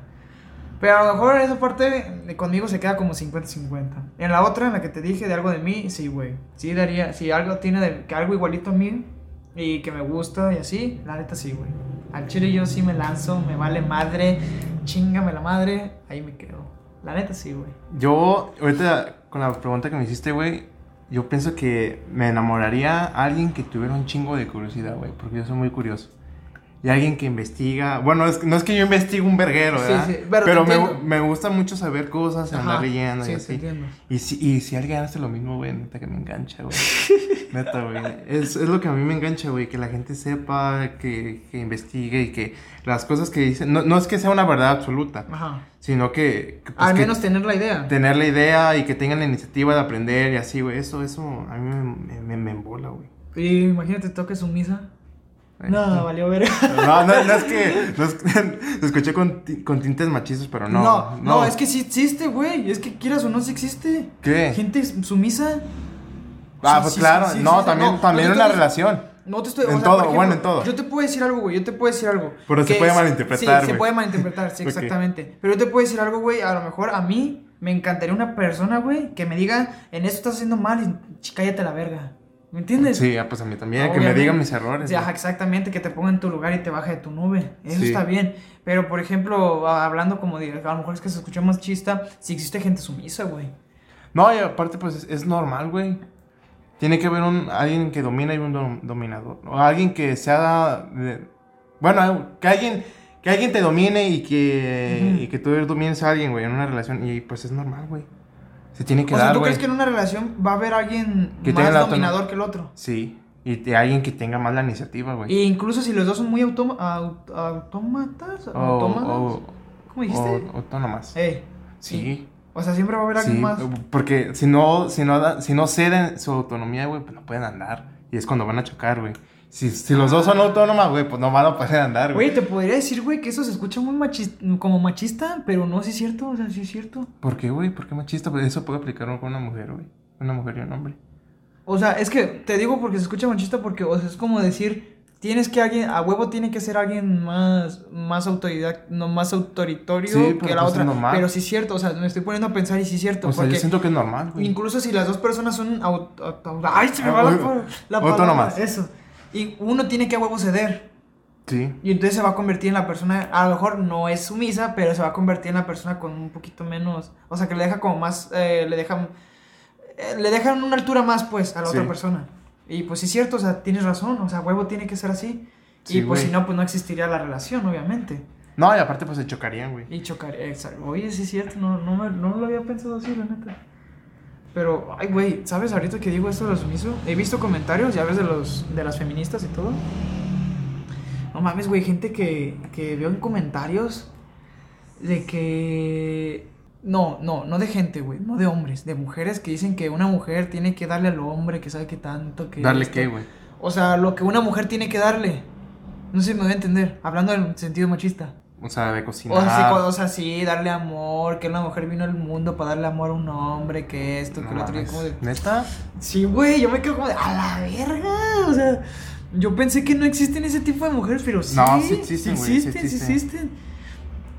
Pero a lo mejor esa parte de conmigo se queda como 50-50. En la otra, en la que te dije de algo de mí, sí, güey. Sí daría, si algo tiene de, que algo igualito a mí y que me gusta y así, la neta sí, güey. Al chile yo sí me lanzo, me vale madre, chingame la madre, ahí me quedo. La neta sí, güey. Yo, ahorita, con la pregunta que me hiciste, güey, yo pienso que me enamoraría alguien que tuviera un chingo de curiosidad, güey, porque yo soy muy curioso. Y alguien que investiga. Bueno, es- no es que yo investigue un verguero, Sí, ¿verdad? sí, pero pero te me, me gusta mucho saber cosas, andar leyendo sí, y así. Y si, y si alguien hace lo mismo, güey, neta que me engancha, güey. neta, güey. Es, es lo que a mí me engancha, güey, que la gente sepa, que, que investigue y que las cosas que dicen. No, no es que sea una verdad absoluta, Ajá. sino que. que, pues, Al que menos tener la idea. tener la idea y que tengan la iniciativa de aprender y así, güey. Eso, eso a mí me, me, me embola, güey. Y imagínate, toques su misa. No, valió ver. No, no, no es que. No es que- lo escuché con, con tintes machizos, pero no. No, no, es que sí existe, güey. Es que quieras o no, sí existe. ¿Qué? Gente sumisa. Ah, Sí, pues sí, claro. sí, sí, no, sí, también, no, también no en estoy- relación. No te estoy. En todo, por bueno, en todo. Yo te puedo decir algo, güey. Yo te puedo decir algo. Pero se puede es- malinterpretar, Sí, se puede malinterpretar, sí, exactamente. Pero yo te puedo decir algo, güey. A lo mejor a mí me encantaría una persona, güey, que me diga, en esto estás haciendo mal y cállate la verga. ¿Me entiendes? Sí, ah, pues a mí también. Que me digan mis errores. Sí, ajá, exactamente, que te ponga en tu lugar y te baje de tu nube. Eso Sí. está bien. Pero, por ejemplo, hablando como de, a lo mejor es que se escucha más chista, si existe gente sumisa, güey. No, y aparte, pues es, es normal, güey. Tiene que haber un, alguien que domina y un dom- dominador. O alguien que sea. de- bueno, que alguien, que alguien te domine y que, Ujú. y que tú domines a alguien, güey, en una relación. Y pues es normal, güey. Se tiene que o sea, dar, ¿tú güey. crees que en una relación va a haber alguien Que más dominador que el otro? Sí. Y de alguien que tenga más la iniciativa, güey. E incluso si los dos son muy automa- au- autómatas, O, autómatas, o, ¿cómo dijiste? o autónomas. Ey, sí. o sea, siempre va a haber alguien Sí, más. porque si no, si no, si no ceden su autonomía, güey, pues no pueden andar. Y es cuando van a chocar, güey. Si, si los dos son autónomas, güey, pues no van a poder andar, güey. Güey, te podría decir, güey, que eso se escucha muy machista, como machista, pero no, sí es cierto, o sea, sí es cierto. ¿Por qué, güey? ¿Por qué machista? Eso puede aplicar con una mujer, güey. Una mujer y un hombre. O sea, es que te digo porque se escucha machista porque, o sea, es como decir, tienes que alguien, a huevo tiene que ser alguien más, más autoridad, no más autoritario Sí, que la pues otra. normal. Pero sí es cierto, o sea, me estoy poniendo a pensar y sí es cierto. O sea, porque yo siento que es normal, güey. incluso si las dos personas son ay, se me va la, la palabra, autónomas. Eso. Y uno tiene que a huevo ceder. Sí. Y entonces se va a convertir en la persona, a lo mejor no es sumisa, pero se va a convertir en la persona con un poquito menos, o sea, que le deja como más, eh, le dejan, eh, le dejan una altura más, pues, a la Sí. otra persona. Y pues sí es cierto, o sea, tienes razón, o sea, huevo tiene que ser así. Sí, y pues si no, pues no existiría la relación, obviamente. No, y aparte, pues se chocarían, güey. Y chocar, exacto. Oye, sí es cierto, no, no, me- no lo había pensado así, la neta. Pero, ay, güey, ¿sabes ahorita que digo esto de lo sumiso? He visto comentarios, ya ves, de, los, de las feministas y todo. No mames, güey, gente que, que veo en comentarios de que... No, no, no de gente, güey, no de hombres, de mujeres que dicen que una mujer tiene que darle al hombre, que sabe que tanto, que... ¿Darle esto. qué, güey? O sea, lo que una mujer tiene que darle. No sé si me voy a entender, hablando en sentido machista. O sea, de O cocinar. o sea, sí, darle amor, que una mujer vino al mundo para darle amor a un hombre, que esto, que No lo otro. como de, ¿Neta? sí, güey, yo me quedo como de, a la verga. O sea, yo pensé que no existen ese tipo de mujeres, pero sí. No, sí existen, güey, sí existen, sí existen. existen.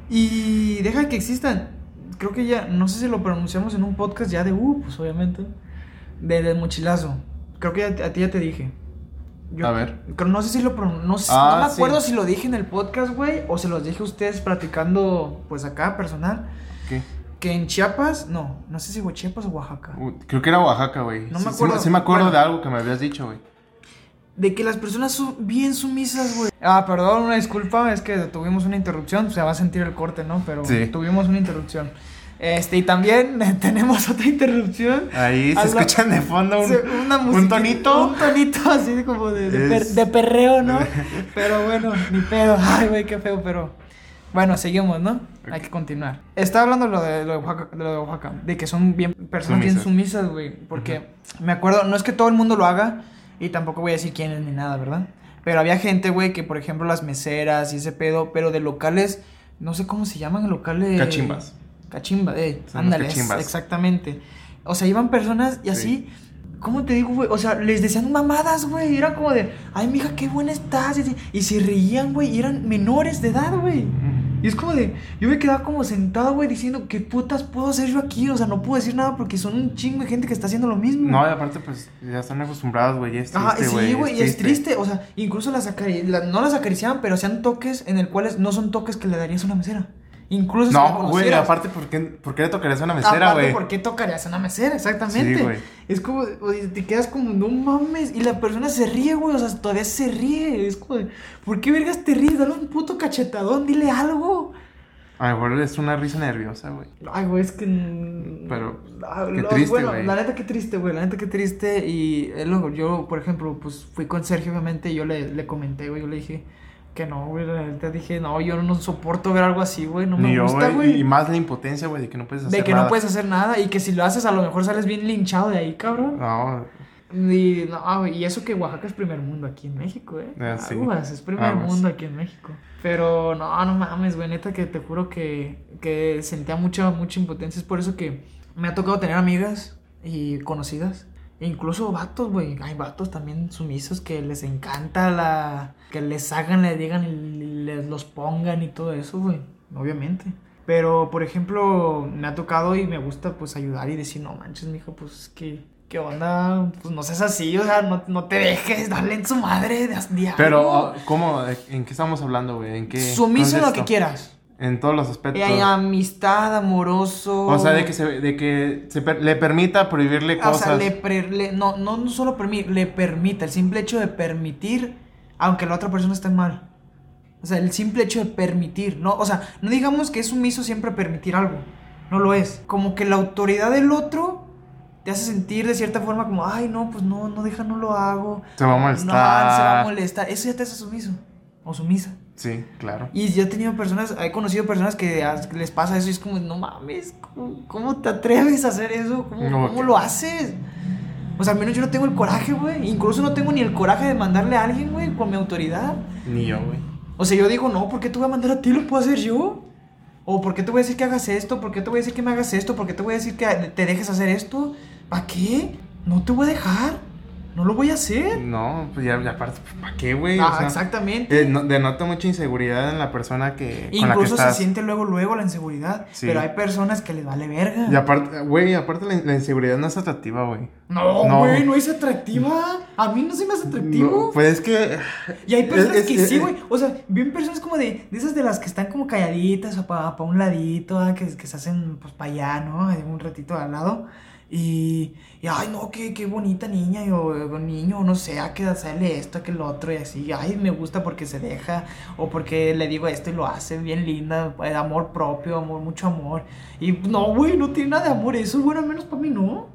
Y deja que existan. Creo que ya, no sé si lo pronunciamos en un podcast ya de, uh, pues obviamente, de, del mochilazo. Creo que ya- a ti ya te dije. Yo- A ver. No sé si lo pronuncio. No, sé- Ah, no me sí. acuerdo si lo dije en el podcast, güey, o se los dije a ustedes platicando, pues acá, personal. ¿Qué? Que en Chiapas, no, no sé si fue Chiapas o Oaxaca. Uh, creo que era Oaxaca, güey. No Sí- me acuerdo. Sí, me acuerdo Bueno. de algo que me habías dicho, güey. De que las personas son bien sumisas, güey. Ah, perdón, una disculpa, es que tuvimos una interrupción, se va a sentir el corte, ¿no? Pero Sí. tuvimos una interrupción. Este, y también tenemos otra interrupción. Ahí se escuchan de fondo un, una un musiquita- tonito. Un tonito así como de, de, per- Es- de perreo, ¿no? pero bueno, ni pedo. Ay, güey, qué feo, pero. Bueno, seguimos, ¿no? Hay que continuar. Estaba hablando lo de, lo de Oaxaca, de lo de Oaxaca, de que son bien personas bien Sumisas. sumisas, güey. Porque me acuerdo, no es que todo el mundo lo haga, y tampoco voy a decir quién es ni nada, ¿verdad? Pero había gente, güey, que por ejemplo las meseras y ese pedo, pero de locales, no sé cómo se llaman, locales. Cachimbas. Cachimba, eh, Son ándale, es- exactamente. O sea, iban personas y así, ¿cómo te digo, güey? O sea, les decían mamadas, güey. Era como de, ay, mija, qué buena estás. Y, y se reían, güey, y eran menores de edad, güey. Y es como de, yo me quedaba como sentado, güey, diciendo, ¿qué putas puedo hacer yo aquí? O sea, no puedo decir nada porque son un chingo de gente que está haciendo lo mismo. No, y aparte, pues ya están acostumbrados, güey. Es triste, güey. sí, güey, y es triste. O sea, incluso las la- no las acariciaban, pero hacían toques en el cuales no son toques que le darías a una mesera. Incluso si la No, güey, conocieras. aparte, ¿por qué, ¿por qué le tocarías a una mesera, Aparte, güey? ¿por qué tocarías a una mesera? Exactamente. Sí, güey. Es como, te quedas como, no mames. Y la persona se ríe, güey. O sea, todavía se ríe. Es como, ¿por qué vergas te ríes? Dale un puto cachetadón, dile algo. A lo mejor es una risa nerviosa, güey. Ay, güey, es que. Pero, ah, qué triste, bueno, güey. La neta, qué triste, güey. La neta, qué triste. Y eh, luego, yo, por ejemplo, pues fui con Sergio, obviamente. Y yo le, le comenté, güey. Yo le dije que no, güey. La neta dije, no, yo no soporto ver algo así, güey. No me Ni gusta, güey. güey. Y más la impotencia, güey, de que no puedes hacer De que nada. no puedes hacer nada. Y que si lo haces, a lo mejor sales bien linchado de ahí, cabrón. No, Y, no, güey, y eso que Oaxaca es primer mundo aquí en México, eh. Ah, sí. Aguas, es primer mundo aquí en México. Pero no, no mames, güey, neta que te juro que, que sentía mucha, mucha impotencia. Es por eso que me ha tocado tener amigas y conocidas. E incluso vatos, güey. Hay vatos también sumisos que les encanta la... Que les hagan, le digan y les los pongan y todo eso, güey. Obviamente. Pero, por ejemplo, me ha tocado y me gusta, pues, ayudar y decir, no manches, mijo, pues, es que... ¿Qué onda? Pues no seas así, o sea, no, no te dejes, dale en su madre de, algo. Pero, ¿cómo? ¿En qué estamos hablando, güey? ¿En qué Sumiso en lo que quieras. En todos los aspectos. Eh, amistad, amoroso. O sea, de que, se, de que se per- le permita prohibirle O cosas. sea, le, per- le- no, no, no solo permite, le permite, el simple hecho de permitir, aunque la otra persona esté mal. O sea, el simple hecho de permitir, no, o sea, no digamos que es sumiso siempre permitir algo, no lo es. Como que la autoridad del otro te hace sentir de cierta forma como, ay, no, pues no, no deja, no lo hago. Se va a No, molestar. se va a molestar. Eso ya te hace sumiso o sumisa. Sí, claro. Y yo he tenido personas, he conocido personas que les pasa eso y es como, no mames, ¿cómo, cómo te atreves a hacer eso? ¿Cómo, No, cómo que- lo haces? O sea, al menos yo no tengo el coraje, güey. Incluso no tengo ni el coraje de mandarle a alguien, güey, con mi autoridad. Ni yo, güey. O sea, yo digo, no, ¿por qué te voy a mandar a ti? ¿Lo puedo hacer yo? ¿O por qué te voy a decir que hagas esto? ¿Por qué te voy a decir que me hagas esto? ¿Por qué te voy a decir que te dejes hacer esto? ¿Para qué? No te voy a dejar. No lo voy a hacer. No, pues ya, ya aparte, ¿para qué, güey? Ah, O sea, exactamente. eh, no- denota mucha inseguridad en la persona que. con la que Incluso se estás. siente luego, luego la inseguridad. Sí. Pero hay personas que les vale verga. Y aparte, güey, aparte la, la inseguridad no es atractiva, güey. No, güey, no es atractiva. A mí no se me hace atractivo. No, pues es que. y hay personas es- que es- sí, güey. O sea, bien personas como de, de esas de las que están como calladitas o para un ladito, ah, que, que se hacen pues para allá, ¿no? Un ratito al lado. Y, y ay, no, qué, qué bonita niña, o, niño, no sé, a que hacerle esto, a que lo otro, y así. Ay, me gusta porque se deja, o porque le digo esto y lo hace bien linda, eh, amor propio, amor, mucho amor. Y no, güey, no tiene nada de amor eso, bueno, al menos para mí no.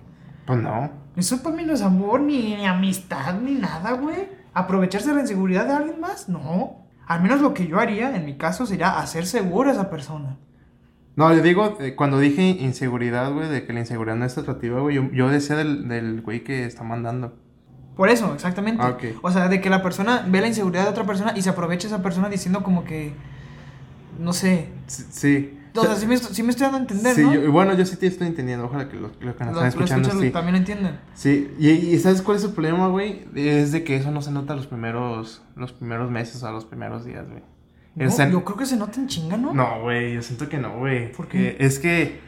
Pues no. Eso para mí no es amor, ni, ni amistad, ni nada, güey. ¿Aprovecharse de la inseguridad de alguien más? No. Al menos lo que yo haría, en mi caso, sería hacer segura a esa persona. No, yo digo, eh, cuando dije inseguridad, güey, de que la inseguridad no es atractiva, güey, yo, yo decía del, del güey que está mandando. Por eso, exactamente. Ah, ok. O sea, de que la persona ve la inseguridad de otra persona y se aprovecha esa persona diciendo como que... No sé. Sí. sí. O sea, sí me, sí me estoy dando a entender, Sí, ¿no? yo- bueno, yo sí te estoy entendiendo. Ojalá que los, los que nos Los- están escuchando, sí. también lo entienden. Sí, y, y ¿sabes cuál es el problema, güey? Es de que eso no se nota los primeros, los primeros meses o los primeros días, güey. No, yo creo que se nota en chinga, ¿no? No, güey, yo siento que no, güey. Porque Es que...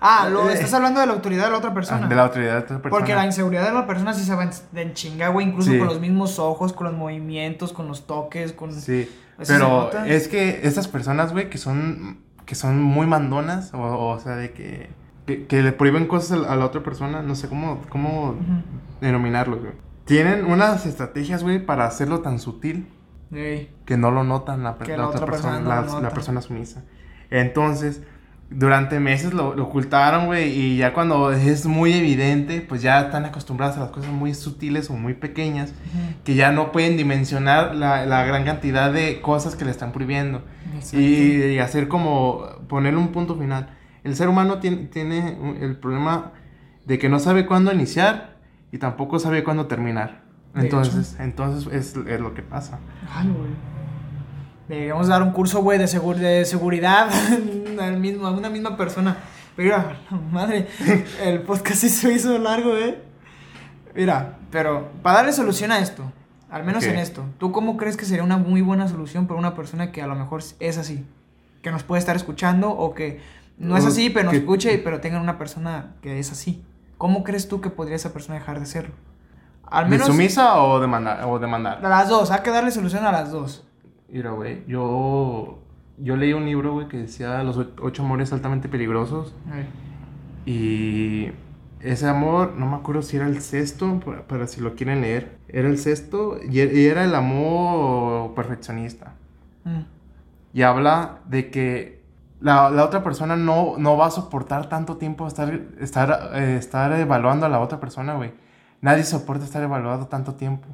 Ah, lo, Eh, estás hablando de la autoridad de la otra persona. ah, De la autoridad de otra persona. Porque la inseguridad de la persona sí se va en, chinga, güey. Incluso Sí. con los mismos ojos, con los movimientos, con los toques, con... Sí, pero es que estas personas, güey, que son, que son muy mandonas, o, o sea, de que, que, que le prohíben cosas a la, la otra persona, no sé cómo, cómo Ujú. denominarlo, güey. Tienen unas estrategias, güey, para hacerlo tan sutil Ey. que no lo notan la, otra otra persona, persona no la, persona sumisa. Entonces, durante meses lo, lo ocultaron, güey, y ya cuando es muy evidente, pues ya están acostumbradas a las cosas muy sutiles o muy pequeñas, que ya no pueden dimensionar la, la gran cantidad de cosas que le están prohibiendo. Y, y hacer como, ponerle un punto final. El ser humano tiene, tiene el problema de que no sabe cuándo iniciar y tampoco sabe cuándo terminar. Entonces, entonces es, es lo que pasa. Ay, güey. Deberíamos dar un curso, güey, de, segur- de seguridad al mismo, a una misma persona. Mira, madre, el podcast sí se hizo largo, ¿eh? Mira, pero para darle solución a esto, al menos en esto, ¿tú cómo crees que sería una muy buena solución para una persona que a lo mejor es así? Que nos puede estar escuchando o que no es O así, pero nos que- escuche, pero tenga una persona que es así. ¿Cómo crees tú que podría esa persona dejar de serlo? Al ¿De menos sumisa o demandar? O demandar? a las dos, hay que darle solución a las dos. Mira, güey, yo yo leí un libro, güey, que decía Los ocho amores altamente peligrosos. Ay. Y ese amor, no me acuerdo si era el sexto, para, si lo quieren leer. Era el sexto y e- y era el amor perfeccionista. Mm. Y habla de que la, la otra persona no, no va a soportar tanto tiempo estar, estar, eh, estar evaluando a la otra persona, güey. Nadie soporta estar evaluado tanto tiempo.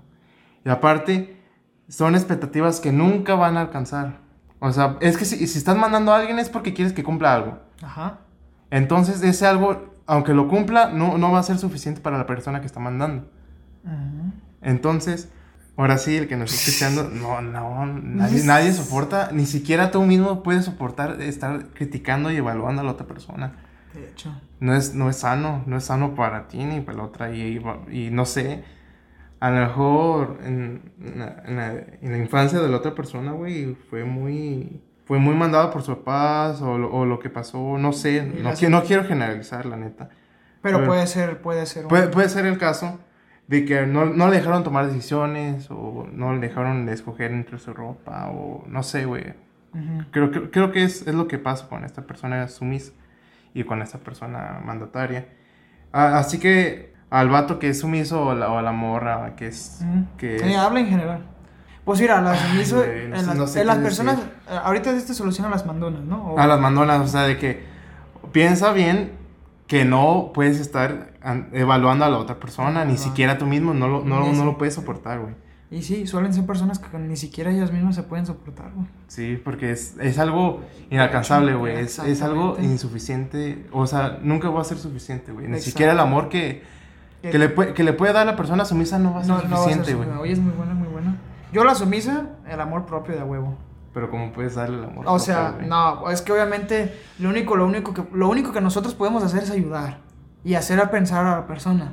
Y aparte, son expectativas que nunca van a alcanzar. O sea, es que si, si estás mandando a alguien es porque quieres que cumpla algo. Ajá. Entonces, ese algo, aunque lo cumpla, no, no va a ser suficiente para la persona que está mandando. Ujú. Entonces, ahora sí, el que nos está escuchando, no, no, nadie, nadie soporta, ni siquiera tú mismo puedes soportar estar criticando y evaluando a la otra persona. De hecho. No es, no es sano, no es sano para ti ni para la otra. Y, y no sé, a lo mejor en, en la, en la- en la infancia de la otra persona, güey, fue muy, fue muy mandado por sus papás o, o lo que pasó, no sé, no, qui- no quiero generalizar, la neta. Pero Pero- puede ser, puede ser. un- Puede, puede ser el caso de que no, no le dejaron tomar decisiones o no le dejaron de escoger entre su ropa o no sé, güey. Ujú. Creo, que- creo que es, es lo que pasa con esta persona sumisa y con esta persona mandataria. Ah, así que al vato que es sumiso o, la, o a la morra que es... Que Sí, habla en general. Pues mira, las, sumiso- no en las, no sé en las personas, eh, ahorita este soluciona las mandonas, ¿no? O- A las mandonas, o sea, de que piensa bien que no puedes estar an- evaluando a la otra persona, ni Ajá. siquiera tú mismo, no lo, no, no lo puedes soportar, güey. Y sí, suelen ser personas que ni siquiera ellas mismas se pueden soportar, güey. Sí, porque es, es algo inalcanzable, güey. Es, es algo insuficiente. O sea, nunca va a ser suficiente, güey. Ni siquiera el amor que, que, le, puede, que le puede dar la persona sumisa no va a ser No, no a suficiente, güey. sumisa. Oye, es muy buena, muy buena. Yo la sumisa, el amor propio de a huevo. Pero ¿cómo puedes darle el amor? O sea, no, es que obviamente lo único, lo único que, lo único que nosotros podemos hacer es ayudar y hacer a pensar a la persona,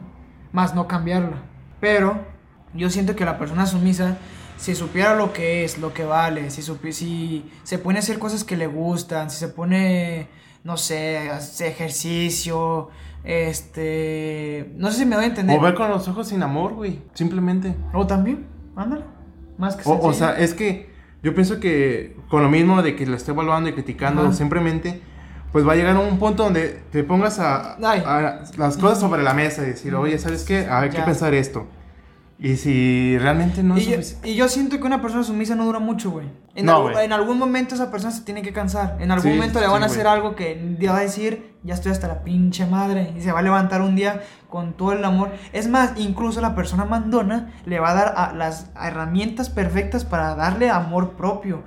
más no cambiarla. Pero yo siento que la persona sumisa, si supiera lo que es, lo que vale, si, supi- si se pone a hacer cosas que le gustan, si se pone, no sé, a hacer ejercicio, este, no sé si me doy a entender. O ver con los ojos sin amor, güey. Simplemente. O también, ándale, más que O, o sea, es que yo pienso que con lo mismo de que lo estoy evaluando y criticando Ajá. simplemente, pues va a llegar a un punto donde te pongas a, a las cosas sobre la mesa y decir, oye, ¿sabes qué? Hay que Ya. pensar esto. Y si realmente no y, es yo, y yo siento que una persona sumisa no dura mucho, güey. En, No, en algún momento esa persona se tiene que cansar. En algún Sí, momento le sí, van a hacer algo que ya va a decir, ya estoy hasta la pinche madre. Y se va a levantar un día con todo el amor. Es más, incluso la persona mandona le va a dar a- las herramientas perfectas para darle amor propio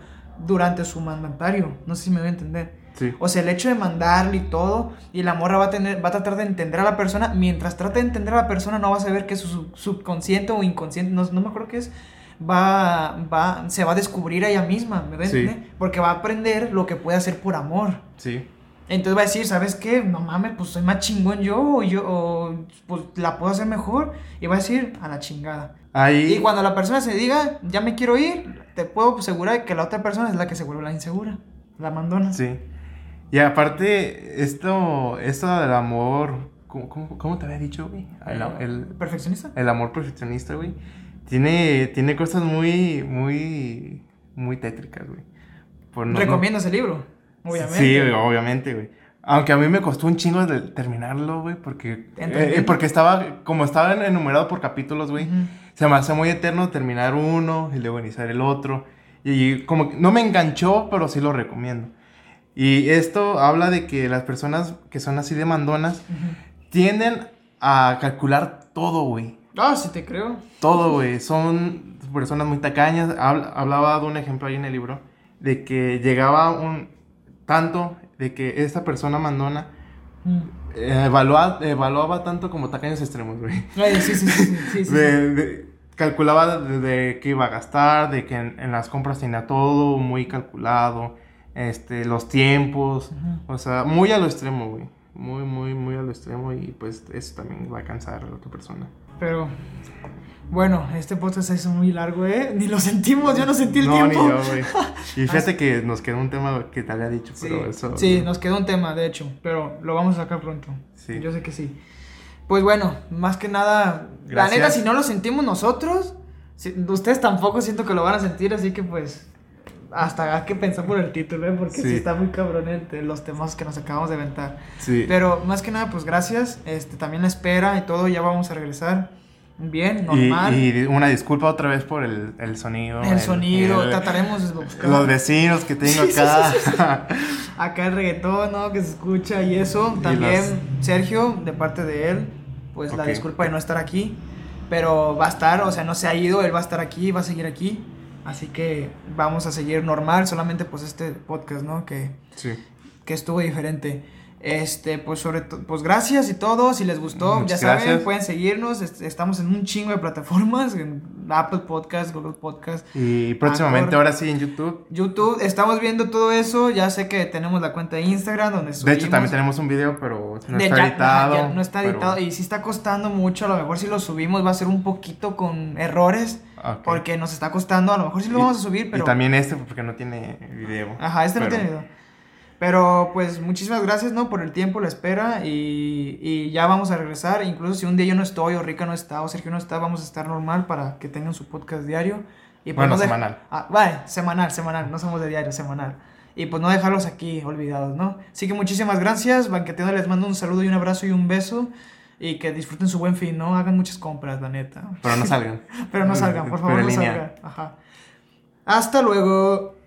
durante su mandatario. No sé si me voy a entender. Sí. O sea, el hecho de mandarle y todo, y la morra va a, tener, va a tratar de entender a la persona, mientras trata de entender a la persona, no va a saber que su sub- subconsciente o inconsciente, no, no me acuerdo qué es, va, va, se va a descubrir a ella misma, ¿me ves? Sí. Porque va a aprender lo que puede hacer por amor. Sí. Entonces va a decir, ¿sabes qué? No mames, pues soy más chingón yo, o yo, o, pues la puedo hacer mejor, y va a decir, a la chingada. Ahí. Y cuando la persona se diga, ya me quiero ir, te puedo asegurar que la otra persona es la que se vuelve la insegura, la mandona. Sí. Y aparte, esto, esto del amor, ¿cómo, cómo, cómo te había dicho, güey? El, el- ¿Perfeccionista? el amor perfeccionista, güey. Tiene, tiene cosas muy, muy, muy tétricas, güey. No- Recomiendo ese libro, obviamente. Sí, güey, obviamente, güey. Aunque a mí me costó un chingo de terminarlo, güey, porque, Entendiendo. eh, porque estaba, como estaba enumerado por capítulos, güey, se me hace muy eterno terminar uno y luego iniciar el otro. Y como que no me enganchó, pero sí lo recomiendo. Y esto habla de que las personas que son así de mandonas tienden a calcular todo, güey. Ah, sí te creo. Todo, güey. Son personas muy tacañas. Habl- hablaba de un ejemplo ahí en el libro. De que llegaba un tanto de que esta persona mandona Mm. eh, evalua- evaluaba tanto como tacaños extremos, güey. Sí, sí, sí, sí, sí, sí. De- de- calculaba de, de qué iba a gastar, de que en, en las compras tenía todo muy calculado, este, los tiempos, o sea, muy a lo extremo, güey. Muy, muy, muy a lo extremo y pues eso también va a cansar a la otra persona. Pero, bueno, este podcast se hizo muy largo, ¿eh? Ni lo sentimos, yo no sentí el no, tiempo. ni yo, güey. Y fíjate que nos quedó un tema que te había dicho, Sí, pero eso... sí, nos quedó un tema, de hecho, pero lo vamos a sacar pronto. Sí. Yo sé que sí. Pues bueno, más que nada, la Gracias. neta, si no lo sentimos nosotros, si- ustedes tampoco siento que lo van a sentir, así que pues, hasta hay que pensar por el título, ¿eh? porque sí. Sí. está muy cabrón el- los temas que nos acabamos de inventar. Sí. Pero más que nada, pues gracias. Este, también la espera y todo, ya vamos a regresar bien, Y, normal. y una disculpa otra vez por el, el sonido. el sonido, el- trataremos de buscar Los vecinos que tengo acá. acá el reggaetón, ¿no? Que se escucha y eso. Y También las- Sergio, de parte de él, pues la Ok. disculpa de no estar aquí. Pero va a estar, o sea, no se ha ido, él va a estar aquí, va a seguir aquí. Así que vamos a seguir normal, solamente pues este podcast, ¿no? Que, sí. que estuvo diferente. Este, pues sobre todo, pues gracias y todo, si les gustó, ya saben, gracias. pueden seguirnos, est- estamos en un chingo de plataformas, en Apple Podcast, Google Podcast, Y próximamente, Anchor. ahora sí en YouTube. YouTube, estamos viendo todo eso, ya sé que tenemos la cuenta de Instagram donde De hecho, también tenemos un video, pero no de está ya- editado. ya no está pero- editado y sí está costando mucho, a lo mejor si lo subimos va a ser un poquito con errores, porque nos está costando, a lo mejor sí lo Y- vamos a subir, pero... Y también este, porque no tiene video. Ajá, este no tiene video. Pero pues muchísimas gracias, ¿no? Por el tiempo, la espera y, y ya vamos a regresar. Incluso si un día yo no estoy o Rica no está o Sergio no está, vamos a estar normal para que tengan su podcast diario. Y pues Bueno, no semanal. Ah, vale, semanal, semanal, no somos de diario, semanal. Y pues no dejarlos aquí olvidados, ¿no? Así que muchísimas gracias, Banqueteando les mando un saludo y un abrazo y un beso. Y que disfruten su buen fin, ¿no? Hagan muchas compras, la neta. Pero no salgan. Pero no salgan, por favor, no salgan. Ajá. Hasta luego.